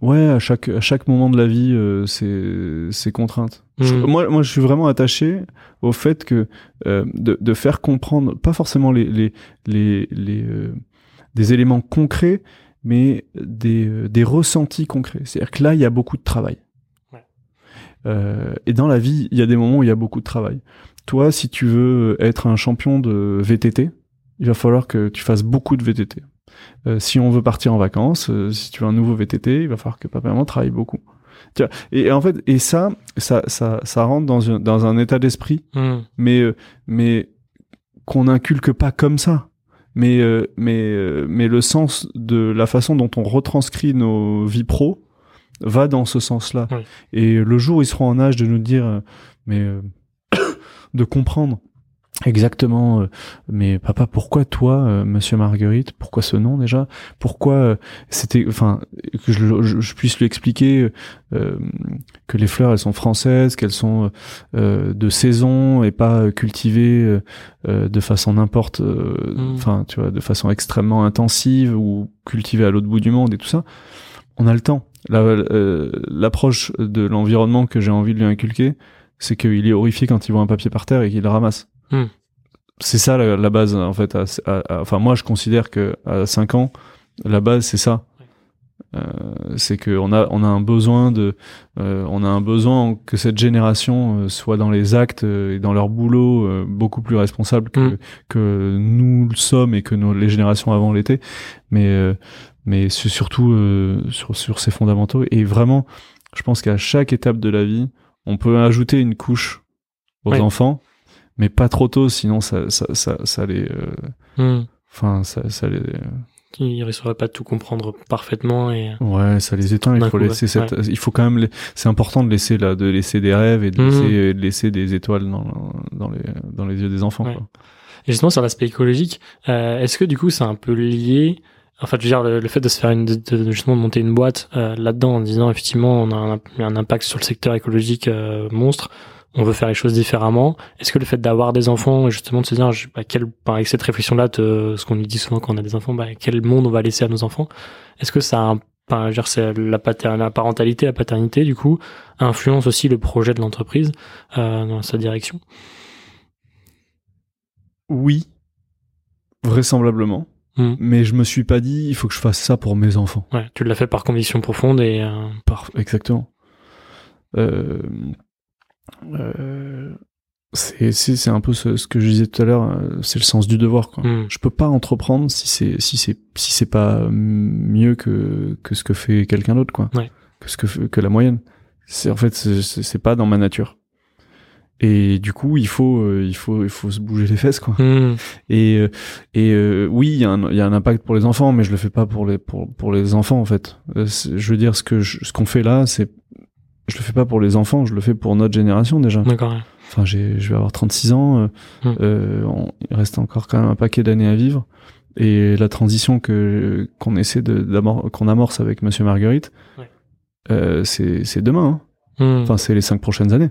ouais, à chaque à chaque moment de la vie, euh, c'est c'est contrainte. Je- Mm. moi moi, je suis vraiment attaché au fait que euh, de de faire comprendre, pas forcément les les les les euh, des éléments concrets, mais des euh, des ressentis concrets. C'est-à-dire que là, il y a beaucoup de travail. Euh, et dans la vie, il y a des moments où il y a beaucoup de travail. Toi, si tu veux être un champion de VTT, il va falloir que tu fasses beaucoup de VTT. Euh, si on veut partir en vacances, euh, si tu veux un nouveau VTT, il va falloir que papa et maman travaillent beaucoup. Tu vois, et, et en fait, et ça, ça, ça, ça rentre dans, un- dans un état d'esprit, Mm. mais, euh, mais qu'on n'inculque pas comme ça. Mais, mais, mais le sens de la façon dont on retranscrit nos vies pro va dans ce sens-là. Oui. Et le jour où ils seront en âge de nous dire, mais de comprendre exactement, euh, mais papa, pourquoi toi, euh, Monsieur Marguerite, pourquoi ce nom déjà? Pourquoi euh, c'était, enfin, que je, je- je puisse lui expliquer euh, que les fleurs elles sont françaises, qu'elles sont euh, de saison et pas cultivées euh, de façon n'importe, euh, Mm. enfin, tu vois, de façon extrêmement intensive ou cultivée à l'autre bout du monde et tout ça. On a le temps. La- euh, L'approche de l'environnement que j'ai envie de lui inculquer, c'est qu'il est horrifié quand il voit un papier par terre et qu'il le ramasse. Hmm. C'est ça la, la base en fait. à- à- à- enfin moi je considère que à 5 ans, la base c'est ça. Euh, c'est qu'on a on a un besoin de euh, on a un besoin que cette génération euh, soit dans les actes et dans leur boulot euh, beaucoup plus responsable que Mm. que nous le sommes et que nos, les générations avant l'étaient mais mais surtout sur sur ces fondamentaux et vraiment je pense qu'à chaque étape de la vie on peut ajouter une couche aux enfants mais pas trop tôt sinon ça ça ça, ça les euh, Mm. enfin ça ça les Il risquerait pas de tout comprendre parfaitement et. Ouais, ça les éteint. Il faut coup, laisser ouais. cette. Il faut quand même. les- C'est important de laisser là, de laisser des rêves et de Mhm. laisser, de laisser des étoiles dans dans les dans les yeux des enfants. Ouais. quoi. Et justement, sur l'aspect écologique, euh, est-ce que du coup, c'est un peu lié En fait, je veux dire, le, le fait de se faire une, de, de- justement de monter une boîte euh, là-dedans en disant effectivement, on a un, un impact sur le secteur écologique euh, monstre. On veut faire les choses différemment. Est-ce que le fait d'avoir des enfants et justement de se dire, bah, quel, bah, avec cette réflexion-là, ce qu'on nous dit souvent quand on a des enfants, bah, quel monde on va laisser à nos enfants Est-ce que ça, a un, enfin, je veux dire, c'est la, pater- la parentalité, la paternité, du coup, influence aussi le projet de l'entreprise euh, dans sa direction? Oui, vraisemblablement. Mhm. Mais je me suis pas dit, il faut que je fasse ça pour mes enfants. Ouais, tu l'as fait par conviction profonde et euh, Par... Exactement. Euh... euh, C'est c'est c'est un peu ce, ce que je disais tout à l'heure. euh, C'est le sens du devoir. Quoi. hmm. Je peux pas entreprendre si c'est si c'est si c'est pas mieux que que ce que fait quelqu'un d'autre quoi. Ouais. Que ce que que la moyenne. C'est en fait c'est- pas dans ma nature. et du coup, il faut, euh, il faut, il faut se bouger les fesses, quoi. Hmm. Et, euh, et euh, oui, il y, a un- il y a un impact pour les enfants, mais je le fais pas pour les, pour, pour les enfants, en fait. Je veux dire, ce que je- ce qu'on fait là, c'est, je le fais pas pour les enfants, je le fais pour notre génération déjà. D'accord. Enfin, j'ai, je vais avoir 36 ans, euh, on- il reste encore quand même un paquet d'années à vivre. Et la transition que qu'on essaie de d'amor- qu'on amorce avec Monsieur Marguerite, Ouais. euh, c'est c'est demain. hein. Hmm. Enfin, c'est les cinq prochaines années.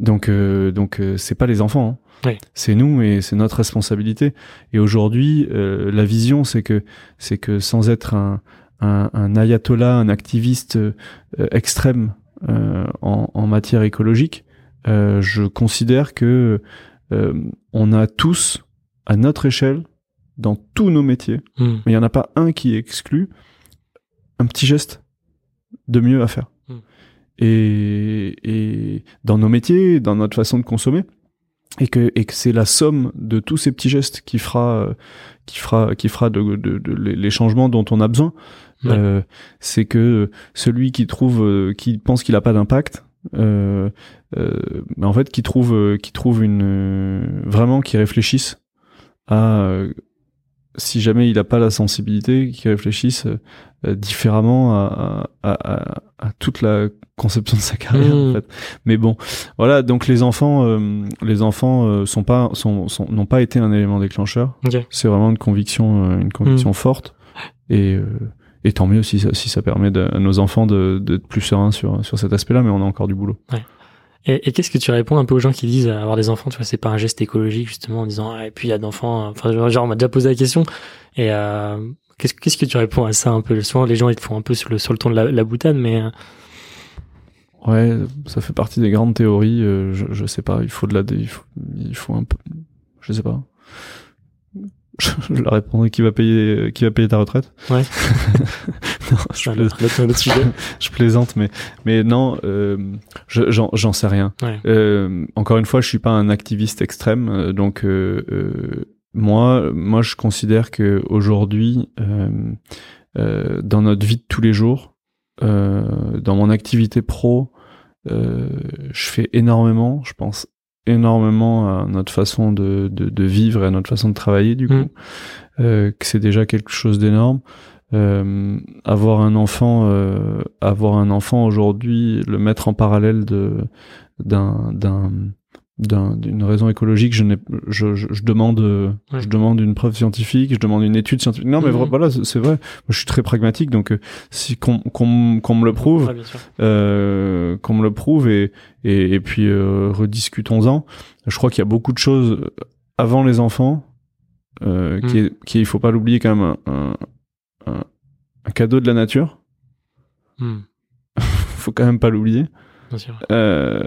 Donc, euh, donc, euh, c'est pas les enfants. hein. C'est nous et c'est notre responsabilité. Et aujourd'hui, euh, la vision, c'est que c'est que sans être un, un, un ayatollah, un activiste euh, extrême en, en matière écologique, euh, je considère que euh, on a tous, à notre échelle, dans tous nos métiers, Hmm. mais il n'y en a pas un qui exclut un petit geste de mieux à faire. Mm. Et, et dans nos métiers, dans notre façon de consommer, et que, et que c'est la somme de tous ces petits gestes qui fera, euh, qui fera, qui fera de, de- de- les les changements dont on a besoin. Ouais. Euh, c'est que celui qui trouve, euh, qui pense qu'il n'a pas d'impact, euh, euh, mais en fait, qui trouve, euh, qui trouve une, euh, vraiment, qui réfléchisse à, euh, si jamais il n'a pas la sensibilité, qui réfléchisse euh, euh, différemment à, à, à, à toute la conception de sa carrière Mm. en fait. Mais bon, voilà. Donc les enfants, euh, les enfants euh, sont pas, sont, sont- n'ont pas été un élément déclencheur. Ok. C'est vraiment une conviction, une conviction forte. Et euh, et tant mieux si ça, si ça permet de- à nos enfants de d'être plus sereins sur sur cet aspect-là. Mais on a encore du boulot. Et, et qu'est-ce que tu réponds un peu aux gens qui disent avoir des enfants, tu vois, c'est pas un geste écologique justement en disant ah, et puis il y a d'enfants, enfin genre, genre, on m'a déjà posé la question et euh, qu'est-ce qu'est-ce que tu réponds à ça un peu? Souvent les gens ils te font un peu sur le sur le ton de la, la boutade, mais euh, Ouais, ça fait partie des grandes théories. euh, je, je sais pas, il faut de la, il faut, il faut un peu, je sais pas. Je leur répondrai qui va payer, qui va payer ta retraite? Ouais. non, je, un autre, un sujet. je plaisante, mais, mais non, euh, je- j'en j'en sais rien. Ouais. Euh, encore une fois, je suis pas un activiste extrême, euh, donc euh, euh, moi, moi, je considère que aujourd'hui, euh, euh, dans notre vie de tous les jours, euh, dans mon activité pro, euh, je fais énormément, je pense énormément à notre façon de, de, de vivre et à notre façon de travailler du coup, Mm. euh, que c'est déjà quelque chose d'énorme. Euh, avoir un enfant, euh, avoir un enfant aujourd'hui, le mettre en parallèle de d'un d'un d'un- d'une raison écologique, je, je, je, je demande, euh, Ouais. je demande une preuve scientifique, je demande une étude scientifique. Non, mais Mhm. voilà, c'est vrai. Moi, je suis très pragmatique, donc euh, si qu'on qu'on qu'on me le prouve, Ouais, euh, qu'on me le prouve et et, et puis euh, rediscutons-en. Je crois qu'il y a beaucoup de choses avant les enfants euh, qui, Mm. est, qui est- il faut pas l'oublier quand même un, un, un- cadeau de la nature. Hmm, faut quand même pas l'oublier. bien sûr. Euh,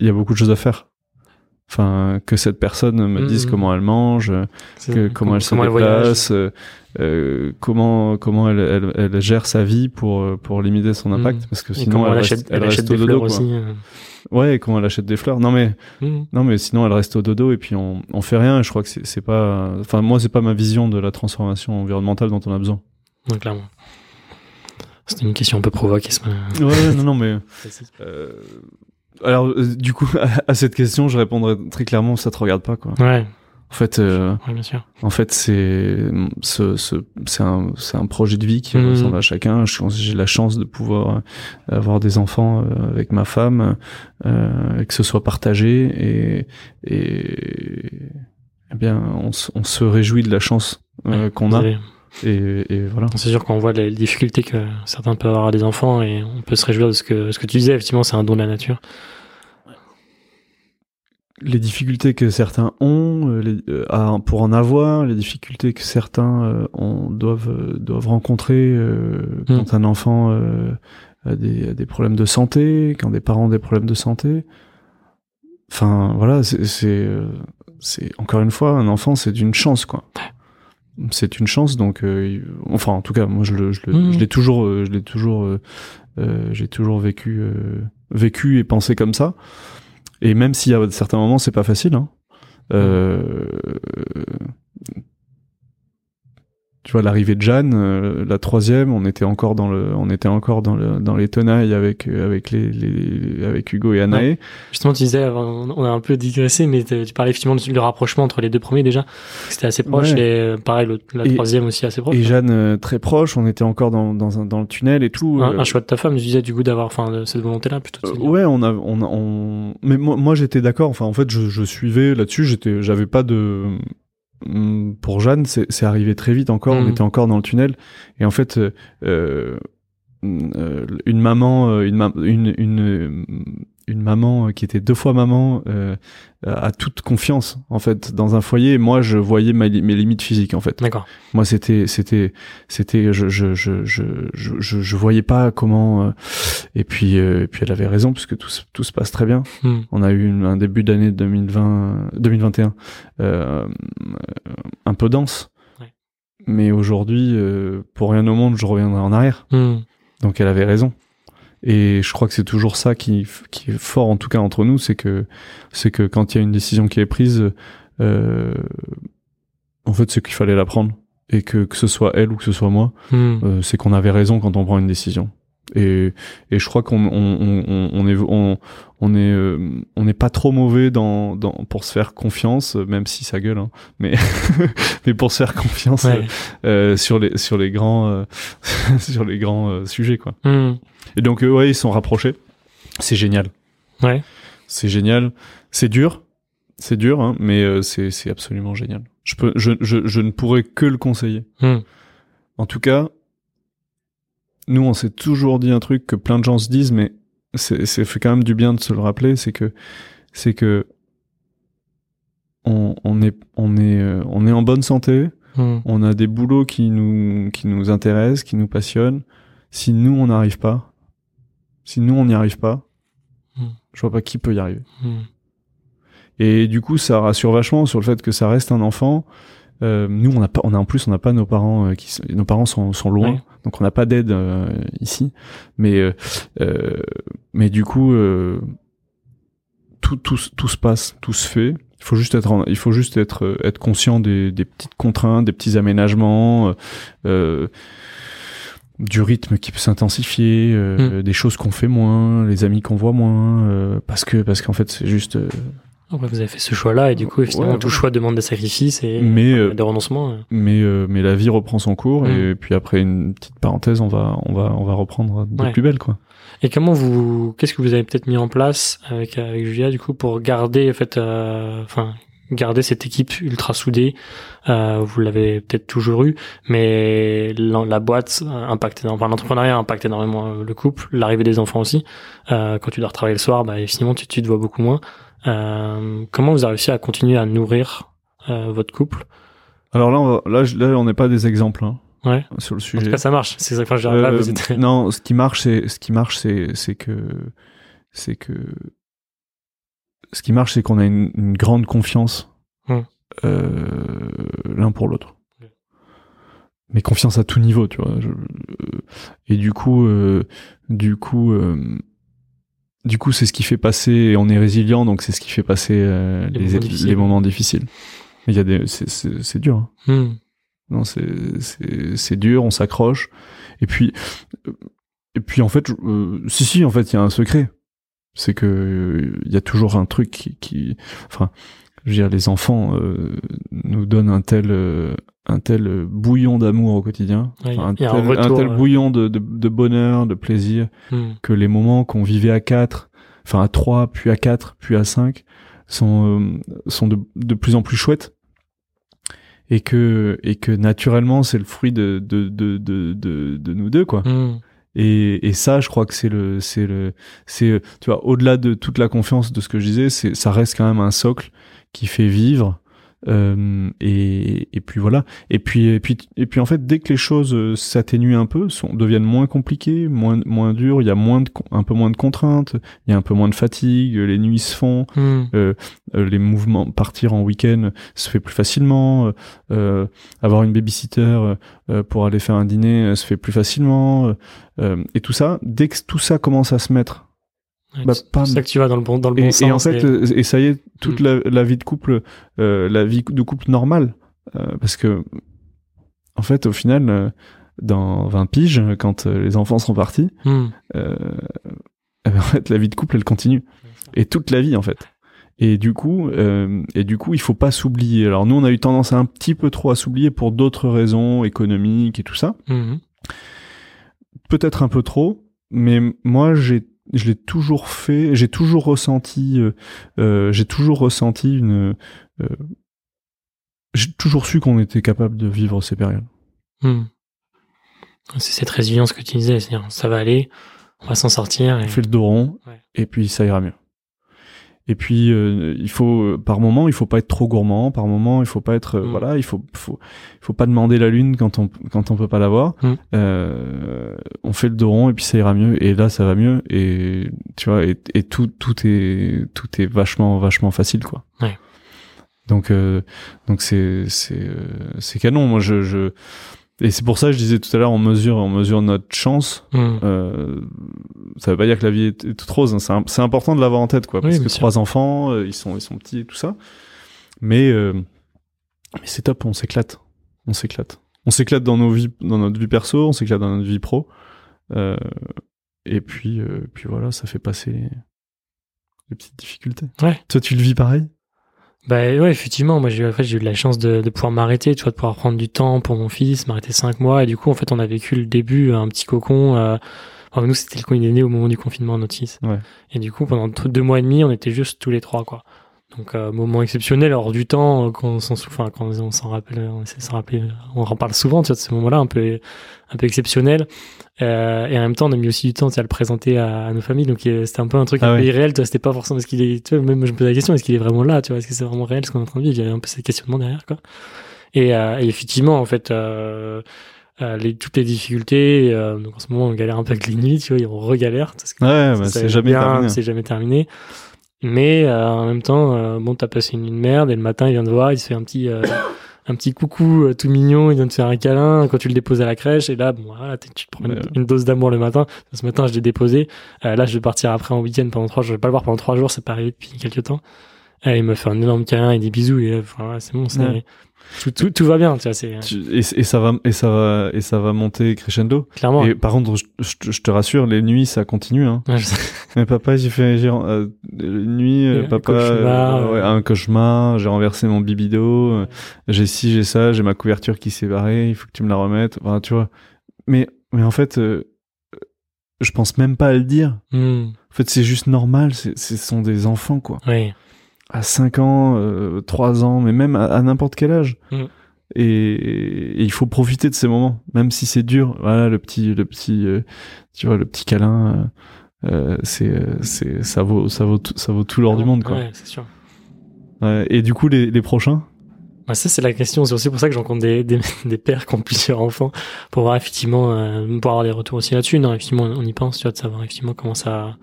Il y a beaucoup de choses à faire. Enfin, que cette personne me dise Mm. comment elle mange, que, comment elle se voyage. déplace, euh, euh, comment comment elle, elle, elle gère sa vie pour pour limiter son impact, Mm. parce que sinon comment elle, reste, achète, elle reste achète au des dodo. fleurs aussi. euh. Ouais, comment elle achète des fleurs. Non mais Hmm. non mais sinon elle reste au dodo et puis on on fait rien. Et je crois que c'est pas. Enfin moi c'est pas ma vision de la transformation environnementale dont on a besoin. Ouais, clairement. C'était une question un peu matin. Ouais non non mais. euh, alors euh, du coup à, à cette question je répondrai très clairement ça te regarde pas quoi. Ouais, En fait euh, ouais, bien sûr. En fait, c'est ce, ce, c'est un, c'est un projet de vie qui Mhm. ressemble à chacun. Je pense que J'ai la chance de pouvoir euh, avoir des enfants euh, avec ma femme euh, que ce soit partagé et, et eh bien, on, se- on se réjouit de la chance euh, Ouais, qu'on a avez- et, et voilà. C'est sûr qu'on voit les difficultés que certains peuvent avoir à des enfants et on peut se réjouir de ce que, ce que tu disais. Effectivement, c'est un don de la nature. Les difficultés que certains ont euh, les- euh, à- pour en avoir, les difficultés que certains euh, ont, doivent, doivent rencontrer euh, Mm. quand un enfant euh, a, des, a des problèmes de santé, quand des parents ont des problèmes de santé. Enfin, voilà, c'est, encore une fois, un enfant, c'est une chance, quoi. C'est une chance, donc, euh, enfin, en tout cas, moi, je, le, je, le- Mm. je l'ai toujours, euh, je l'ai toujours, euh, euh, j'ai toujours vécu, euh, vécu et pensé comme ça. Et même s'il y a certains moments, c'est pas facile. Hein. Euh, tu vois l'arrivée de Jeanne, euh, la troisième, on était encore dans le, on était encore dans le, dans les tenailles avec euh, avec les, les avec Hugo et Anaé. Justement, tu disais, on a un peu digressé, mais tu parlais effectivement du rapprochement entre les deux premiers déjà. C'était assez proche et euh, pareil, la troisième aussi assez proche. Et Jeanne très proche, on était encore dans dans, dans le tunnel et tout. Un, choix de ta femme, tu disais du coup d'avoir, enfin, cette volonté-là plutôt. ouais, on a, on, on, mais moi, moi j'étais d'accord. Enfin, en fait, je, je suivais là-dessus. J'étais, j'avais pas de pour Jeanne, c'est arrivé très vite encore. On mmh. était encore dans le tunnel. Et en fait, euh, euh, une maman, une, une, une, une maman qui était deux fois maman euh, a toute confiance en fait dans un foyer. moi, je voyais mes limites physiques en fait. D'accord. Moi, c'était c'était c'était je je je je je, je voyais pas comment. Euh, et puis euh, et puis elle avait raison puisque tout tout se passe très bien. Hmm. On a eu un début d'année 2020 2021 euh, un peu dense. Ouais. Mais aujourd'hui, euh, pour rien au monde, je reviendrai en arrière. Hmm. Donc elle avait raison. Et je crois que c'est toujours ça qui, qui est fort, en tout cas entre nous, c'est que c'est que quand il y a une décision qui est prise, euh, en fait, c'est qu'il fallait la prendre et que que ce soit elle ou que ce soit moi, hmm. euh, c'est qu'on avait raison quand on prend une décision. Et, et je crois qu'on on, on, on est on, on est euh, on n'est pas trop mauvais dans, dans pour se faire confiance même si ça gueule hein, mais mais pour se faire confiance euh, sur les sur les grands euh, sur les grands sujets quoi. Hmm. Et donc, euh, ouais, ils sont rapprochés. C'est génial. Ouais. C'est génial. C'est dur. C'est dur, hein, mais euh, c'est, c'est absolument génial. Je, peux, je, je, je ne pourrais que le conseiller. Hmm. En tout cas, nous, on s'est toujours dit un truc que plein de gens se disent, mais c'est, c'est fait quand même du bien de se le rappeler, c'est que, c'est que on, on est, on est, euh, on est en bonne santé. Hmm. On a des boulots qui nous, qui nous intéressent, qui nous passionnent. Si nous, on n'arrive pas, si nous, on n'y arrive pas, hmm. je vois pas qui peut y arriver. Hmm. Et du coup, ça rassure vachement sur le fait que ça reste un enfant. Euh, nous, on a pas, on a en plus, on n'a pas nos parents euh, qui, nos parents sont, sont loin, donc on n'a pas d'aide euh, ici. Mais, mais du coup, tout, tout, tout se passe, tout se fait. Il faut juste être, il faut juste être, être conscient des, des petites contraintes, des petits aménagements. Euh, du rythme qui peut s'intensifier, euh, hmm. des choses qu'on fait moins, les amis qu'on voit moins, euh, parce que parce qu'en fait c'est juste. Euh, vous avez fait ce choix-là et du coup finalement tout choix demande des sacrifices et mais, des renoncements. Mais mais la vie reprend son cours et hmm. puis après une petite parenthèse on va on va on va reprendre de plus belle quoi. Et comment vous qu'est-ce que vous avez peut-être mis en place avec avec Julia du coup pour garder en fait enfin garder cette équipe ultra soudée? Euh, vous l'avez peut-être toujours eu, mais la, boîte impacte enfin l'entrepreneuriat impacte énormément le couple, l'arrivée des enfants aussi. Euh, quand tu dois travailler le soir, bah finalement tu, tu te vois beaucoup moins. Euh, comment vous avez réussi à continuer à nourrir euh, votre couple? Alors là, on là, là, on n'est pas des exemples. Hein, ouais. Sur le sujet. En tout cas, ça marche. C'est ça que je euh, Non, ce qui marche, c'est ce qui marche, c'est c'est que c'est que ce qui marche, c'est qu'on a une, une, grande confiance hmm. euh, l'un pour l'autre. Mais confiance à tout niveau, tu vois. Euh, et du coup, euh, du coup, euh, du coup, c'est ce qui fait passer. Et on est résilient, donc c'est ce qui fait passer euh, les, les, moments les, moments difficiles. Mais il y a des, c'est dur. Hein. Hmm. Non, c'est c'est dur. On s'accroche. Et puis, et puis en fait, si si, en fait, il y a un secret c'est que il y a toujours un truc qui, qui enfin je veux dire les enfants euh, nous donnent un tel euh, un tel bouillon d'amour au quotidien un, tel, un, tel, bouillon de, de, de, bonheur de plaisir hmm. que les moments qu'on vivait à quatre enfin à trois puis à quatre puis à cinq sont euh, sont de, de plus en plus chouettes et que et que naturellement c'est le fruit de de, de de de nous deux quoi hmm. Et, et ça, je crois que c'est le, c'est le, c'est, tu vois, au-delà de toute la confiance de ce que je disais, c'est, ça reste quand même un socle qui fait vivre euh, et, et, puis voilà. Et puis, et puis, et puis en fait, dès que les choses euh, s'atténuent un peu, sont, deviennent moins compliquées, moins, moins dures, il y a moins de, un peu moins de contraintes, il y a un peu moins de fatigue, les nuits se font, hmm. euh, euh, les mouvements, partir en week-end se fait plus facilement, euh, avoir une babysitter pour aller faire un dîner se fait plus facilement, et tout ça. Dès que tout ça commence à se mettre bah, c'est ça que tu vas dans le bon, dans le bon et, sens. Et en fait, euh, et... ça y est, toute mm. la, la, vie de couple, euh, la vie de couple normale, euh, parce que en fait, au final, euh, dans 20 piges, quand les enfants seront partis, euh, eh ben, en fait, la vie de couple, elle continue. Et toute la vie, en fait. Et du coup, euh, et du coup, il faut pas s'oublier. Alors nous, on a eu tendance un petit peu trop à s'oublier pour d'autres raisons économiques et tout ça. Mhm. Peut-être un peu trop, mais moi, j'ai, je l'ai toujours fait. J'ai toujours ressenti, euh, euh, j'ai toujours ressenti une. euh, j'ai toujours su qu'on était capable de vivre ces périodes. Hmm. C'est cette résilience que tu disais, c'est-à-dire ça va aller, on va s'en sortir. Et... On fait le dos rond, Ouais. et puis ça ira mieux. Et puis euh, il faut par moment il faut pas être trop gourmand, par moment il faut pas être euh, Mm. voilà il faut faut faut pas demander la lune quand on quand on peut pas l'avoir. Mm. Euh, on fait le dos rond et puis ça ira mieux et là ça va mieux et tu vois et, et tout tout est tout est vachement vachement facile quoi. Ouais. Donc euh, donc c'est c'est euh, c'est canon moi je je et c'est pour ça que je disais tout à l'heure on mesure on mesure notre chance Hmm. euh, ça veut pas dire que la vie est, est toute rose. hein. C'est important de l'avoir en tête, quoi. Parce que sûr. trois enfants, euh, ils sont, ils sont petits et tout ça. Mais, euh, mais c'est top. On s'éclate. On s'éclate. On s'éclate dans nos vies, dans notre vie perso. On s'éclate dans notre vie pro. Euh, et puis, puis voilà, ça fait passer les petites difficultés. Ouais. Toi, tu le vis pareil? Bah ouais, effectivement, moi j'ai en fait, j'ai eu de la chance de, de pouvoir m'arrêter, tu vois, de pouvoir prendre du temps pour mon fils, m'arrêter cinq mois, et du coup en fait on a vécu le début un petit cocon. Euh, enfin, nous c'était le quand il est né au moment du confinement notre fils. Ouais. Et du coup pendant deux mois et demi on était juste tous les trois quoi. Donc euh, moment exceptionnel hors du temps euh, quand on s'en enfin, quand on s'en rappelle, on s'en rappeler, on en parle souvent tu vois de ce moment-là un peu un peu exceptionnel. Euh, et en même temps on a mis aussi du temps tu sais, à le présenter à, à nos familles. Donc c'était un peu un truc Ah un peu irréel tu vois c'était pas forcément est-ce qu'il est tu vois même moi, je me posais la question est-ce qu'il est vraiment là tu vois est-ce que c'est vraiment réel ce qu'on est en train de vivre? Il y avait un peu ces questionnements derrière quoi. Et, euh, et effectivement en fait euh, euh, les, toutes les difficultés euh, donc en ce moment on galère un peu avec les nuits tu vois on regalère parce que Ouais, bah, c'est jamais terminé. c'est jamais terminé mais euh, en même temps euh, bon t'as passé une nuit de merde et le matin il vient te voir il se fait un petit euh, un petit coucou euh, tout mignon il vient te faire un câlin quand tu le déposes à la crèche. Et là bon voilà tu te prends une, dose d'amour le matin. Ce matin je l'ai déposé. Euh, là je vais partir après en week-end pendant trois jours. Je vais pas le voir pendant trois jours c'est pas arrivé depuis quelques temps. Euh, il me fait un énorme câlin et des bisous et voilà, c'est bon c'est Ouais. Tout, tout, tout va bien tu vois c'est Tu- et, et ça va, et ça va, et ça va monter crescendo. clairement Et par contre, je, je- je te rassure, les nuits, ça continue. Hein. Ouais, je. Mais papa, j'ai fait j'ai, euh, une nuit, euh, Un papa, cauchemar, euh, ouais, euh. un cauchemar, j'ai renversé mon bibido, euh, j'ai ci, j'ai ça, j'ai ma couverture qui s'est barrée, il faut que tu me la remettes, enfin, tu vois. Mais, mais en fait, euh, je pense même pas à le dire. Hmm, En fait, c'est juste normal, c'est, ce sont des enfants, quoi. oui À 5 ans, euh, 3 ans, mais même à, à n'importe quel âge. Mm. Et, et il faut profiter de ces moments, même si c'est dur. Voilà, le petit, le petit, euh, tu vois, le petit câlin, euh, euh, c'est, euh, c'est, ça vaut, ça vaut, tout, ça vaut tout l'or du monde, quoi. ouais c'est sûr et du coup, les, les prochains, Bah, ça, c'est la question. C'est aussi pour ça que je rencontre des, des, des pères qui ont plusieurs enfants pour voir effectivement, euh, pour avoir des retours aussi là-dessus. Non, effectivement, on y pense, tu vois, de savoir effectivement comment ça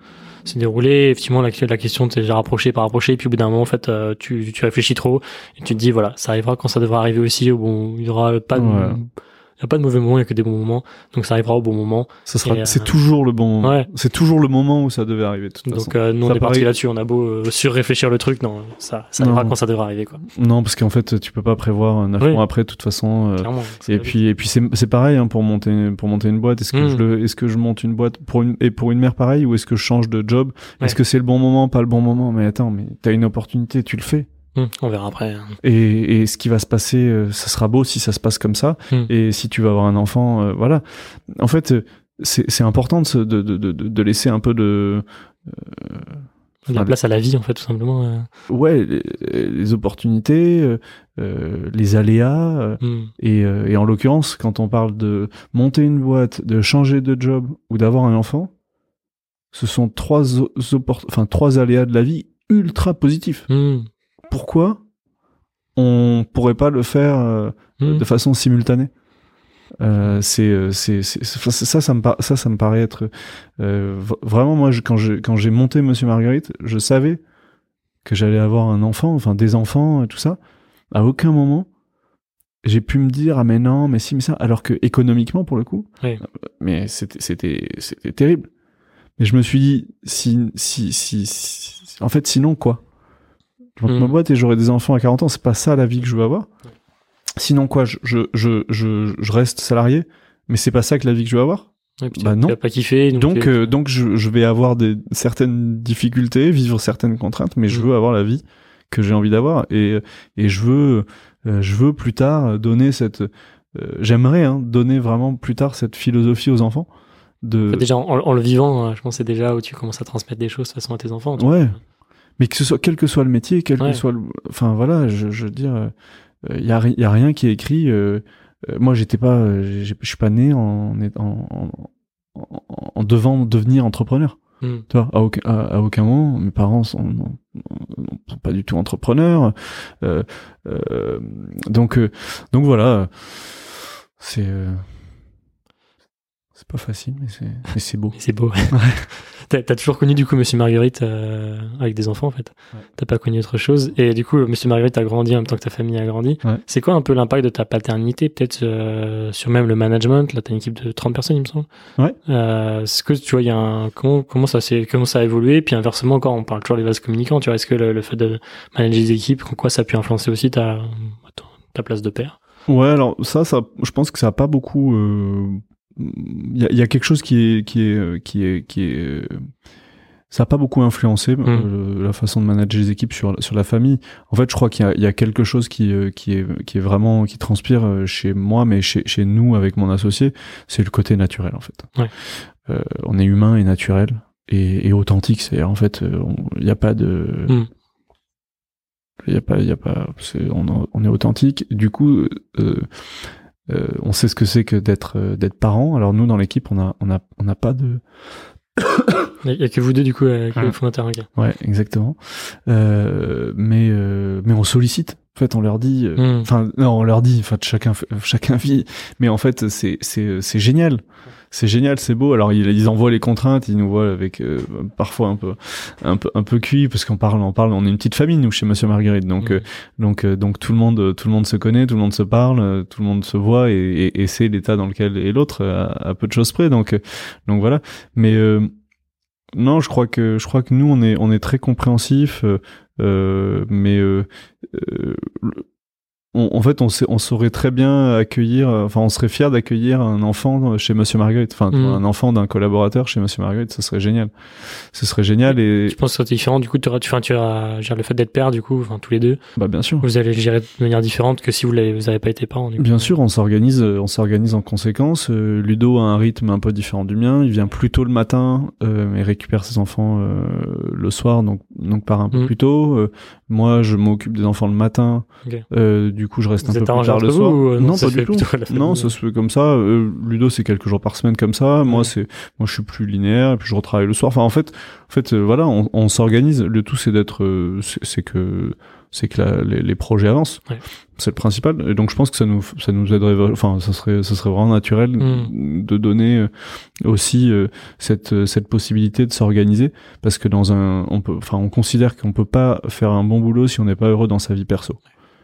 se dérouler. Effectivement, la, la question, t'es déjà rapproché par rapproché. Puis au bout d'un moment, en fait, euh, tu, tu réfléchis trop et tu te dis, voilà, ça arrivera quand ça devra arriver aussi. Au bon, il y aura pas de. Il y a pas de mauvais moments, il y a que des bons moments. Donc ça arrivera au bon moment. ça sera, Et, euh, c'est toujours le bon, moment. ouais. c'est toujours le moment où ça devait arriver. De toute façon. Donc euh, nous, on Ça est parti là-dessus. On a beau euh, surréfléchir le truc, non, ça, ça arrivera Non. quand ça devra arriver, quoi. Non, parce qu'en fait, tu peux pas prévoir neuf Oui. mois après, de toute façon. euh, Et puis, et puis c'est, c'est pareil hein, pour monter pour monter une boîte. Est-ce que Mm. je le, est-ce que je monte une boîte pour une et pour une mère pareil ou est-ce que je change de job? Est-ce que c'est le bon moment, pas le bon moment? Mais attends, mais t'as une opportunité, tu le fais. Hum, on verra après. hein. Et, et ce qui va se passer, euh, ça sera beau si ça se passe comme ça. Mm. Et si tu vas avoir un enfant, euh, voilà. En fait, euh, c'est, c'est important de, de, de, de, laisser un peu de De la place à la vie, en fait, tout simplement. euh. ouais les, les opportunités, euh, euh, les aléas. euh, Hum. Et, euh, et en l'occurrence, quand on parle de monter une boîte, de changer de job ou d'avoir un enfant, ce sont trois, enfin, trois aléas de la vie ultra positifs. Pourquoi on pourrait pas le faire euh, Hum. de façon simultanée? Euh, c'est euh, c'est ça ça me ça ça me paraît être euh, vraiment moi je- quand j'ai quand j'ai monté Monsieur Marguerite je savais que j'allais avoir un enfant enfin des enfants et tout ça à aucun moment j'ai pu me dire ah mais non mais si mais ça alors que économiquement pour le coup Oui. mais c'était c'était c'était terrible mais je me suis dit si si si, si- en fait sinon quoi? Je monte Mm. ma boîte et j'aurai des enfants à 40 ans c'est pas ça la vie que je veux avoir sinon quoi, je, je, je, je, je reste salarié, mais c'est pas ça que la vie que je veux avoir. Puis Bah non. pas kiffé. Donc, euh, euh, donc je, je vais avoir des, certaines difficultés, vivre certaines contraintes, mais je Mm. veux avoir la vie que j'ai envie d'avoir et, et je veux, euh, je veux plus tard donner cette, euh, j'aimerais hein, donner vraiment plus tard cette philosophie aux enfants. De, Enfin, déjà, en, en le vivant, euh, je pense que c'est déjà où tu commences à transmettre des choses de toute façon à tes enfants. Ouais. Mais que ce soit quel que soit le métier, quel Ouais. que soit, le, enfin voilà, je, je veux dire, il y a, y a rien qui est écrit. euh, euh, moi, j'étais pas, euh, je suis pas né en, en, en, en, devant devenir entrepreneur. Mm. Tu vois, à aucun, à, à aucun moment, mes parents sont, non- non- sont pas du tout entrepreneurs. Euh, euh, donc, euh, donc voilà, c'est euh, c'est pas facile, mais c'est mais c'est beau. C'est beau. T'as t'as toujours connu du coup Monsieur Marguerite euh, avec des enfants en fait. Ouais. T'as pas connu autre chose. Et du coup, Monsieur Marguerite a grandi en même temps que ta famille a grandi. Ouais. C'est quoi un peu l'impact de ta paternité peut-être euh, sur même le management? Là, t'as une équipe de 30 personnes, il me semble. Ouais. Euh, Est-ce que tu vois, il y a un comment comment ça s'est comment ça a évolué? Puis inversement, encore, on parle toujours des vases communicants. Tu vois, est-ce que le, le fait de manager des équipes, en quoi ça a pu influencer aussi ta ta, ta place de père? Ouais, alors ça, ça, je pense que ça a pas beaucoup. Il y, y a quelque chose qui est qui est euh, qui est qui est. euh, Ça a pas beaucoup influencé euh, la façon de manager les équipes sur sur la famille. En fait, je crois qu'il y y a quelque chose qui qui est qui est vraiment qui transpire chez moi, mais chez chez nous avec mon associé, c'est le côté naturel en fait. Ouais. Euh, on est humain et naturel et, et authentique. C'est en fait, il n'y a pas de Mm. il y a pas il y a pas c'est- on, on est authentique du coup euh, euh, on sait ce que c'est que d'être euh, d'être parent alors nous dans l'équipe on a on a on n'a pas de Il y, a que vous deux du coup avec Ouais. le fondateur. ok. ouais exactement euh, mais euh, mais on sollicite en fait on leur dit euh, Mm. enfin non on leur dit enfin chacun fait- chacun vit. Mais en fait c'est c'est c'est génial. C'est génial c'est beau. Alors ils, ils envoient les contraintes ils nous voient avec euh, parfois un peu un peu un peu cuit parce qu'on parle on parle on est une petite famille nous chez Monsieur Marguerite. Donc Mm. euh, donc euh, donc tout le monde euh, tout le monde se connaît tout le monde se parle euh, tout le monde se voit et, et, et c'est l'état dans lequel est l'autre euh, à, à peu de choses près. Donc euh, donc voilà. Mais euh, non je crois que je crois que nous on est on est très compréhensif euh, euh, mais euh, euh, on- en fait, on, on saurait très bien accueillir, euh, enfin, on serait fier d'accueillir un enfant chez Monsieur Marguerite, enfin, Mm. un enfant d'un collaborateur chez Monsieur Marguerite, ce serait génial. Ce serait génial et, Je pense que c'est différent. Du coup, tu auras- tu, enfin, tu auras- genre, le fait d'être père, du coup, enfin, tous les deux, bah, bien sûr. vous allez le gérer de manière différente que si vous l'avez, vous avez pas été parents. Du coup. Bien sûr, on s'organise, euh, on s'organise en conséquence. Euh, Ludo a un rythme un peu différent du mien. Il vient plus tôt le matin, euh, mais récupère ses enfants euh, le soir, donc donc part un peu Mm. plus tôt. Moi, je m'occupe des enfants le matin. Euh, du coup, je reste Vous un peu plus tard le soir. ou, euh, non, ça pas du tout. Non, ça se fait comme ça. Euh, Ludo, c'est quelques jours par semaine comme ça. Moi, Ouais. c'est moi, je suis plus linéaire et puis je retravaille le soir. Enfin, en fait, en fait, euh, voilà, on, on s'organise. Le tout, c'est d'être, euh, c'est que c'est que la- les, les projets avancent. Ouais. C'est le principal. Et donc, je pense que ça nous ça nous aiderait. Enfin, ça serait ça serait vraiment naturel Mm. de donner euh, aussi euh, cette euh, cette possibilité de s'organiser parce que dans un on peut enfin on considère qu'on peut pas faire un bon boulot si on n'est pas heureux dans sa vie perso.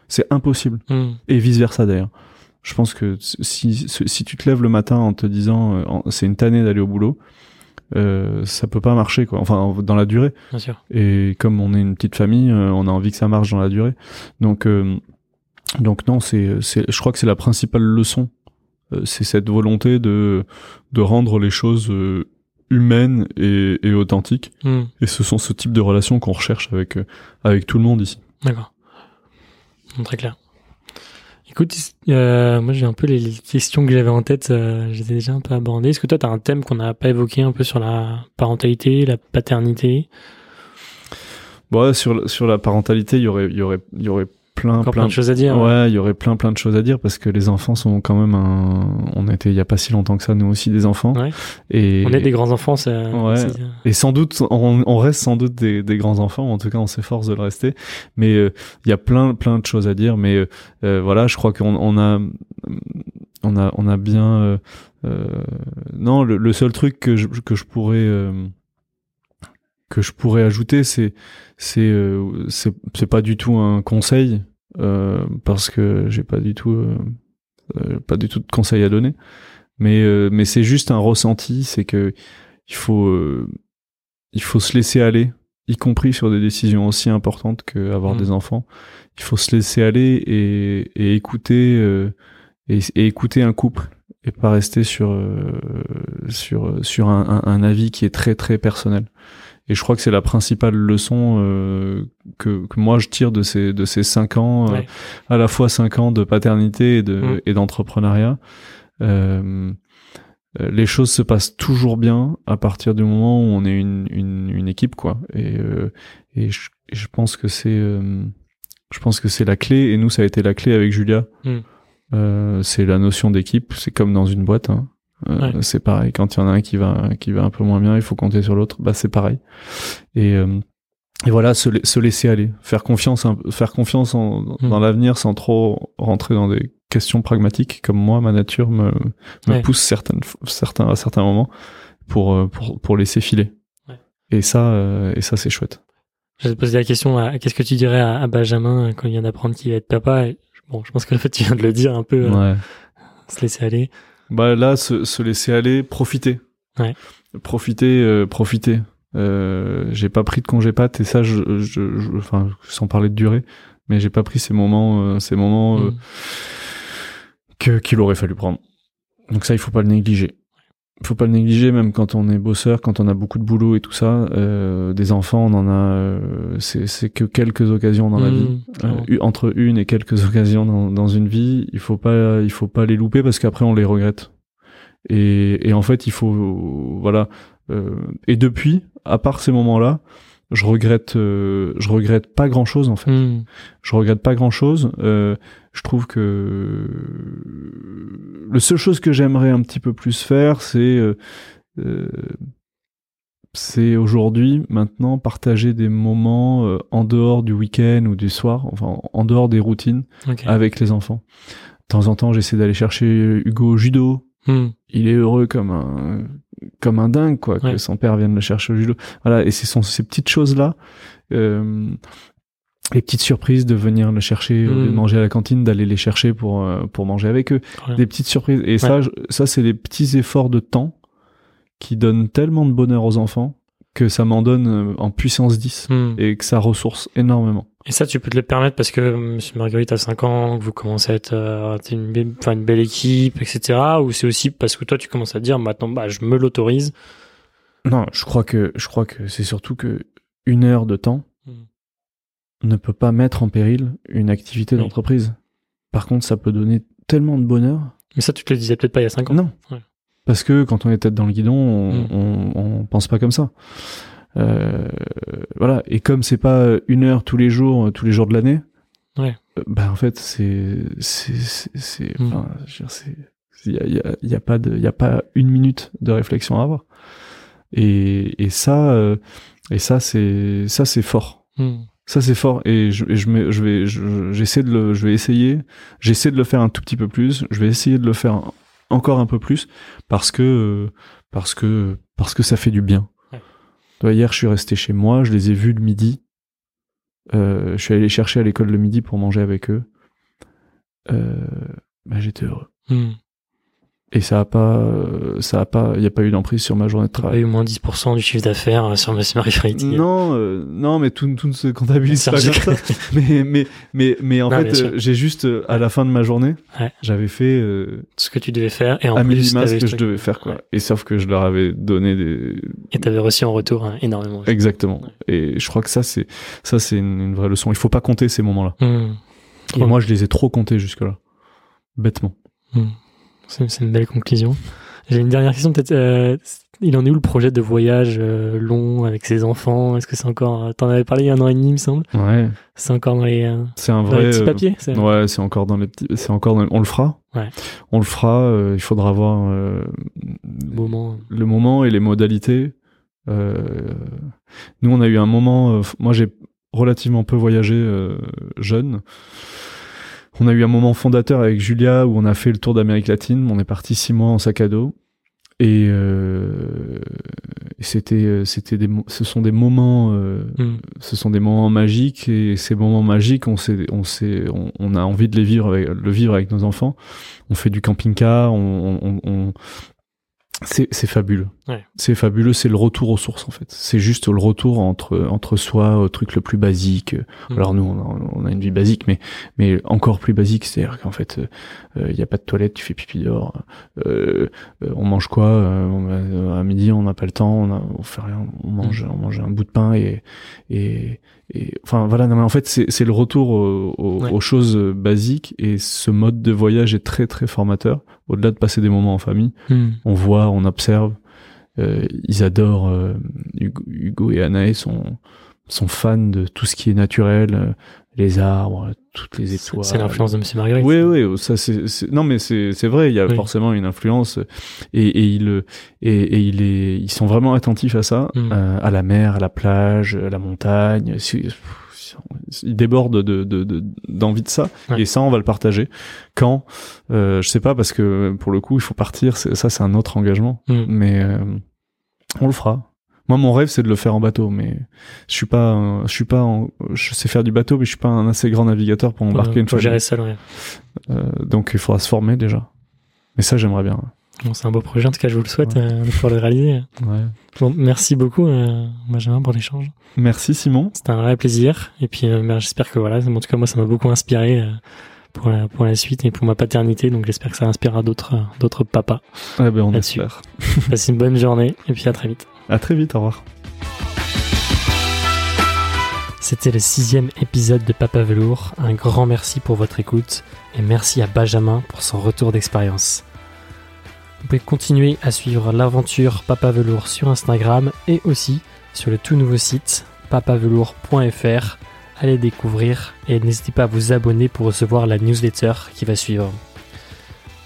C'est impossible Hmm. et vice versa d'ailleurs. Je pense que si, si, tu te lèves le matin en te disant c'est une tannée d'aller au boulot, euh, ça peut pas marcher quoi. Enfin dans la durée. bien sûr. Et comme on est une petite famille, euh, on a envie que ça marche dans la durée. Donc euh, donc non, c'est c'est je crois que c'est la principale leçon. Euh, c'est cette volonté de de rendre les choses euh, humaines et, et authentiques. Hmm. Et ce sont ce type de relations qu'on recherche avec avec tout le monde ici. D'accord. Très clair. Écoute, euh, moi j'ai un peu les questions que j'avais en tête, euh, j'étais déjà un peu abordé. Est-ce que toi tu as un thème qu'on n'a pas évoqué un peu sur la parentalité, la paternité? Bon, ouais, sur, sur la parentalité, il aurait, y aurait, il y aurait plein, plein, plein de choses à dire. Ouais, il y aurait plein, plein de choses à dire parce que les enfants sont quand même un. On était il y a pas si longtemps que ça, nous aussi, des enfants. Ouais. Et, On est des grands enfants, ça. Ouais. c'est- et sans doute, on, on reste sans doute des, des grands enfants, en tout cas, on s'efforce de le rester. Mais euh, il y a plein, plein de choses à dire. Mais euh, euh, voilà, je crois qu'on on a, on a, on a bien. euh, euh, non, le, le seul truc que je, que je pourrais. Que je pourrais ajouter, c'est c'est euh, c'est pas du tout un conseil euh, parce que j'ai pas du tout euh, euh, pas du tout de conseils à donner, mais euh, mais c'est juste un ressenti, c'est que il faut euh, il faut se laisser aller y compris sur des décisions aussi importantes qu'avoir Mm. des enfants. Il faut se laisser aller et, et écouter euh, et, et écouter un couple et pas rester sur euh, sur sur un, un- un avis qui est très très personnel. Et je crois que c'est la principale leçon euh, que, que moi je tire de ces de ces cinq ans, euh, Ouais. à la fois cinq ans de paternité et de Mm. et d'entrepreneuriat. Euh, les choses se passent toujours bien à partir du moment où on est une, une, une équipe quoi et euh, et je, je pense que c'est euh, je pense que c'est la clé et nous ça a été la clé avec Julia Mm. Euh, c'est la notion d'équipe c'est comme dans une boîte hein. Euh, Ouais. c'est pareil quand il y en a un qui va qui va un peu moins bien il faut compter sur l'autre bah c'est pareil et euh, et voilà se, la- se laisser aller faire confiance un- faire confiance en, Mm. dans l'avenir sans trop rentrer dans des questions pragmatiques comme moi ma nature me me Ouais. pousse certaines, certains, à certains moments pour, euh, pour, pour laisser filer. Ouais. Et ça, euh, et ça c'est chouette. Je vais te poser la question, à- qu'est-ce que tu dirais à, à Benjamin quand il vient d'apprendre qu'il va être papa? Et, Bon, je pense que en fait, tu viens de le dire un peu, euh, se laisser aller. Bah là, se, se laisser aller, profiter. Ouais. Profiter, euh, profiter. Euh, j'ai pas pris de congé pâte et ça, je, je, je- enfin, sans parler de durée, mais j'ai pas pris ces moments, euh, ces moments euh, Mm. que qu'il aurait fallu prendre. Donc ça, il faut pas le négliger. Faut pas le négliger, même quand on est bosseur, quand on a beaucoup de boulot et tout ça. euh, des enfants, on en a, euh, c'est que quelques occasions dans la Mm, vie. Euh, entre une et quelques occasions dans, dans une vie, il faut pas, il faut pas les louper parce qu'après on les regrette. Et, et en fait, il faut, voilà. euh, et depuis, à part ces moments-là, je regrette, euh, je regrette pas grand-chose en fait Mm. je regrette pas grand chose. Je trouve que le seule chose que j'aimerais un petit peu plus faire, c'est euh, euh, c'est aujourd'hui, maintenant, partager des moments euh, en dehors du week-end ou du soir, enfin en dehors des routines, avec les enfants. De temps en temps, j'essaie d'aller chercher Hugo au judo. Mm. Il est heureux comme un comme un dingue quoi Ouais. que son père vienne le chercher au judo. Voilà et ce sont ces petites choses là euh, les petites surprises de venir le chercher lieu de Mm. manger à la cantine d'aller les chercher pour euh, pour manger avec eux des petites surprises et ça je- ça c'est des petits efforts de temps qui donnent tellement de bonheur aux enfants que ça m'en donne euh, en puissance 10 Mm. et que ça ressource énormément Et ça, tu peux te le permettre parce que euh, Monsieur Marguerite a 5 ans, que vous commencez à être euh, une, une belle équipe, etc. Ou c'est aussi parce que toi, tu commences à te dire, maintenant, bah, je me l'autorise. non je crois que je crois que c'est surtout que une heure de temps. Ne peut pas mettre en péril une activité Oui. d'entreprise par contre ça peut donner tellement de bonheur Mais ça, tu te le disais peut-être pas il y a 5 ans. Non. Ouais. Parce que quand on est tête dans le guidon, on, Mm. on, on pense pas comme ça. Euh, voilà. Et comme c'est pas une heure tous les jours, tous les jours de l'année, Ouais. euh, bah en fait c'est c'est Mm. il y a, y a- pas de il y a pas une minute de réflexion à avoir. Et et ça euh, et ça c'est ça c'est fort. Mm. Ça c'est fort. Et je, et je, me- je vais je- j'essaie de le je vais essayer. J'essaie de le faire un tout petit peu plus. Je vais essayer de le faire encore un peu plus parce que parce que parce que ça fait du bien. Ouais. Hier je suis resté chez moi. Je les ai vus le midi. Euh, je suis allé les chercher à l'école le midi pour manger avec eux. Euh, bah, j'étais heureux. Mm. Et ça a pas euh, ça a pas il y a pas eu d'emprise sur ma journée de T'as pas travail. eu moins 10% du chiffre d'affaires euh, sur Monsieur Marguerite. Non, euh, non, mais tout, tout ne se comptabilise pas comme ça. mais, mais, mais, mais en Non, fait, euh, j'ai juste, à la fin de ma journée, Ouais. j'avais fait euh, ce que tu devais faire et en à plus ce que je devais faire, quoi. Et sauf que je leur avais donné des... et t'avais reçu en retour hein, énormément. Exactement. Et je crois que ça, c'est, ça, c'est une, une vraie leçon. Il faut pas compter ces moments-là. Mm. Et moi, je les ai trop comptés jusque-là. Bêtement. Mm. C'est une belle conclusion. J'ai une dernière question peut-être. euh, il en est où le projet de voyage euh, long avec ses enfants? Est-ce que c'est encore euh, T'en avais parlé il y a un an et demi, il me semble? Ouais. C'est encore dans les, euh, C'est un dans les vrai. petits papiers Ouais, c'est encore dans les petits. C'est encore. Dans... On le fera. Ouais. On le fera. il faudra voir moment. le moment et les modalités. Nous, on a eu un moment. moi, j'ai relativement peu voyagé jeune. On a eu un moment fondateur avec Julia où on a fait le tour d'Amérique latine. On est parti six mois en sac à dos. Et, euh, c'était, euh, c'était des, ce sont des moments, euh, Mm. ce sont des moments magiques et ces moments magiques, on s'est, on s'est, on, on a envie de les vivre, avec, le vivre avec nos enfants. On fait du camping-car, on, on, on- c'est fabuleux. Ouais. C'est fabuleux, c'est le retour aux sources en fait. C'est juste le retour entre entre soi au truc le plus basique. Mm. Alors nous, on a, on a une vie basique, mais mais encore plus basique, c'est-à-dire qu'en fait, il y a pas de toilette, tu fais pipi dehors. Euh, euh, on mange quoi Euh, on euh, À midi, on n'a pas le temps, on, a, on fait rien, on mange on mange un bout de pain et et, et enfin voilà. Non, mais en fait, c'est c'est le retour Ouais. aux choses basiques et ce mode de voyage est très très formateur. Au-delà de passer des moments en famille Hmm. on voit, on observe. Euh, ils adorent euh, Hugo, Hugo et Anaïs sont sont fans de tout ce qui est naturel, euh, les arbres, toutes les étoiles. c'est l'influence de Monsieur Marguerite. Oui, oui, ça c'est c'est- non mais c'est c'est vrai, il y a Oui. forcément une influence et et il et, et il est ils sont vraiment attentifs à ça, Mm. euh, à la mer, à la plage, à la montagne. Ils débordent de de- de- d'envie de, ça Ouais. et ça on va le partager quand euh, je sais pas parce que pour le coup il faut partir, ça c'est un autre engagement Hmm. mais euh, on le fera. Moi, mon rêve, c'est de le faire en bateau, mais je suis pas, je suis pas, en- je sais faire du bateau, mais je suis pas un assez grand navigateur pour embarquer Ouais, une faut fois. gérer seul, ouais. Euh, donc, il faudra se former déjà. Mais ça, j'aimerais bien. Bon, c'est un beau projet, en tout cas, je vous le souhaite Ouais. euh, de pouvoir le réaliser. Ouais. Bon, merci beaucoup, euh, Benjamin, pour l'échange. Merci Simon. C'était un vrai plaisir. Et puis, euh, ben, j'espère que voilà, en tout cas, moi, ça m'a beaucoup inspiré pour, la, pour la suite et pour ma paternité. Donc, j'espère que ça inspirera d'autres, d'autres papas. Eh ben, on espère. Passez une bonne journée et puis à très vite. À très vite. Au revoir. C'était le sixième épisode de Papa Velours. Un grand merci pour votre écoute et merci à Benjamin pour son retour d'expérience. Vous pouvez continuer à suivre l'aventure Papa Velours sur Instagram et aussi sur le tout nouveau site papavelours.fr. Allez découvrir et n'hésitez pas à vous abonner pour recevoir la newsletter qui va suivre.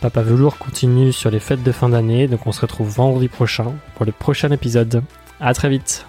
Papa Velours continue sur les fêtes de fin d'année, donc on se retrouve vendredi prochain pour le prochain épisode. À très vite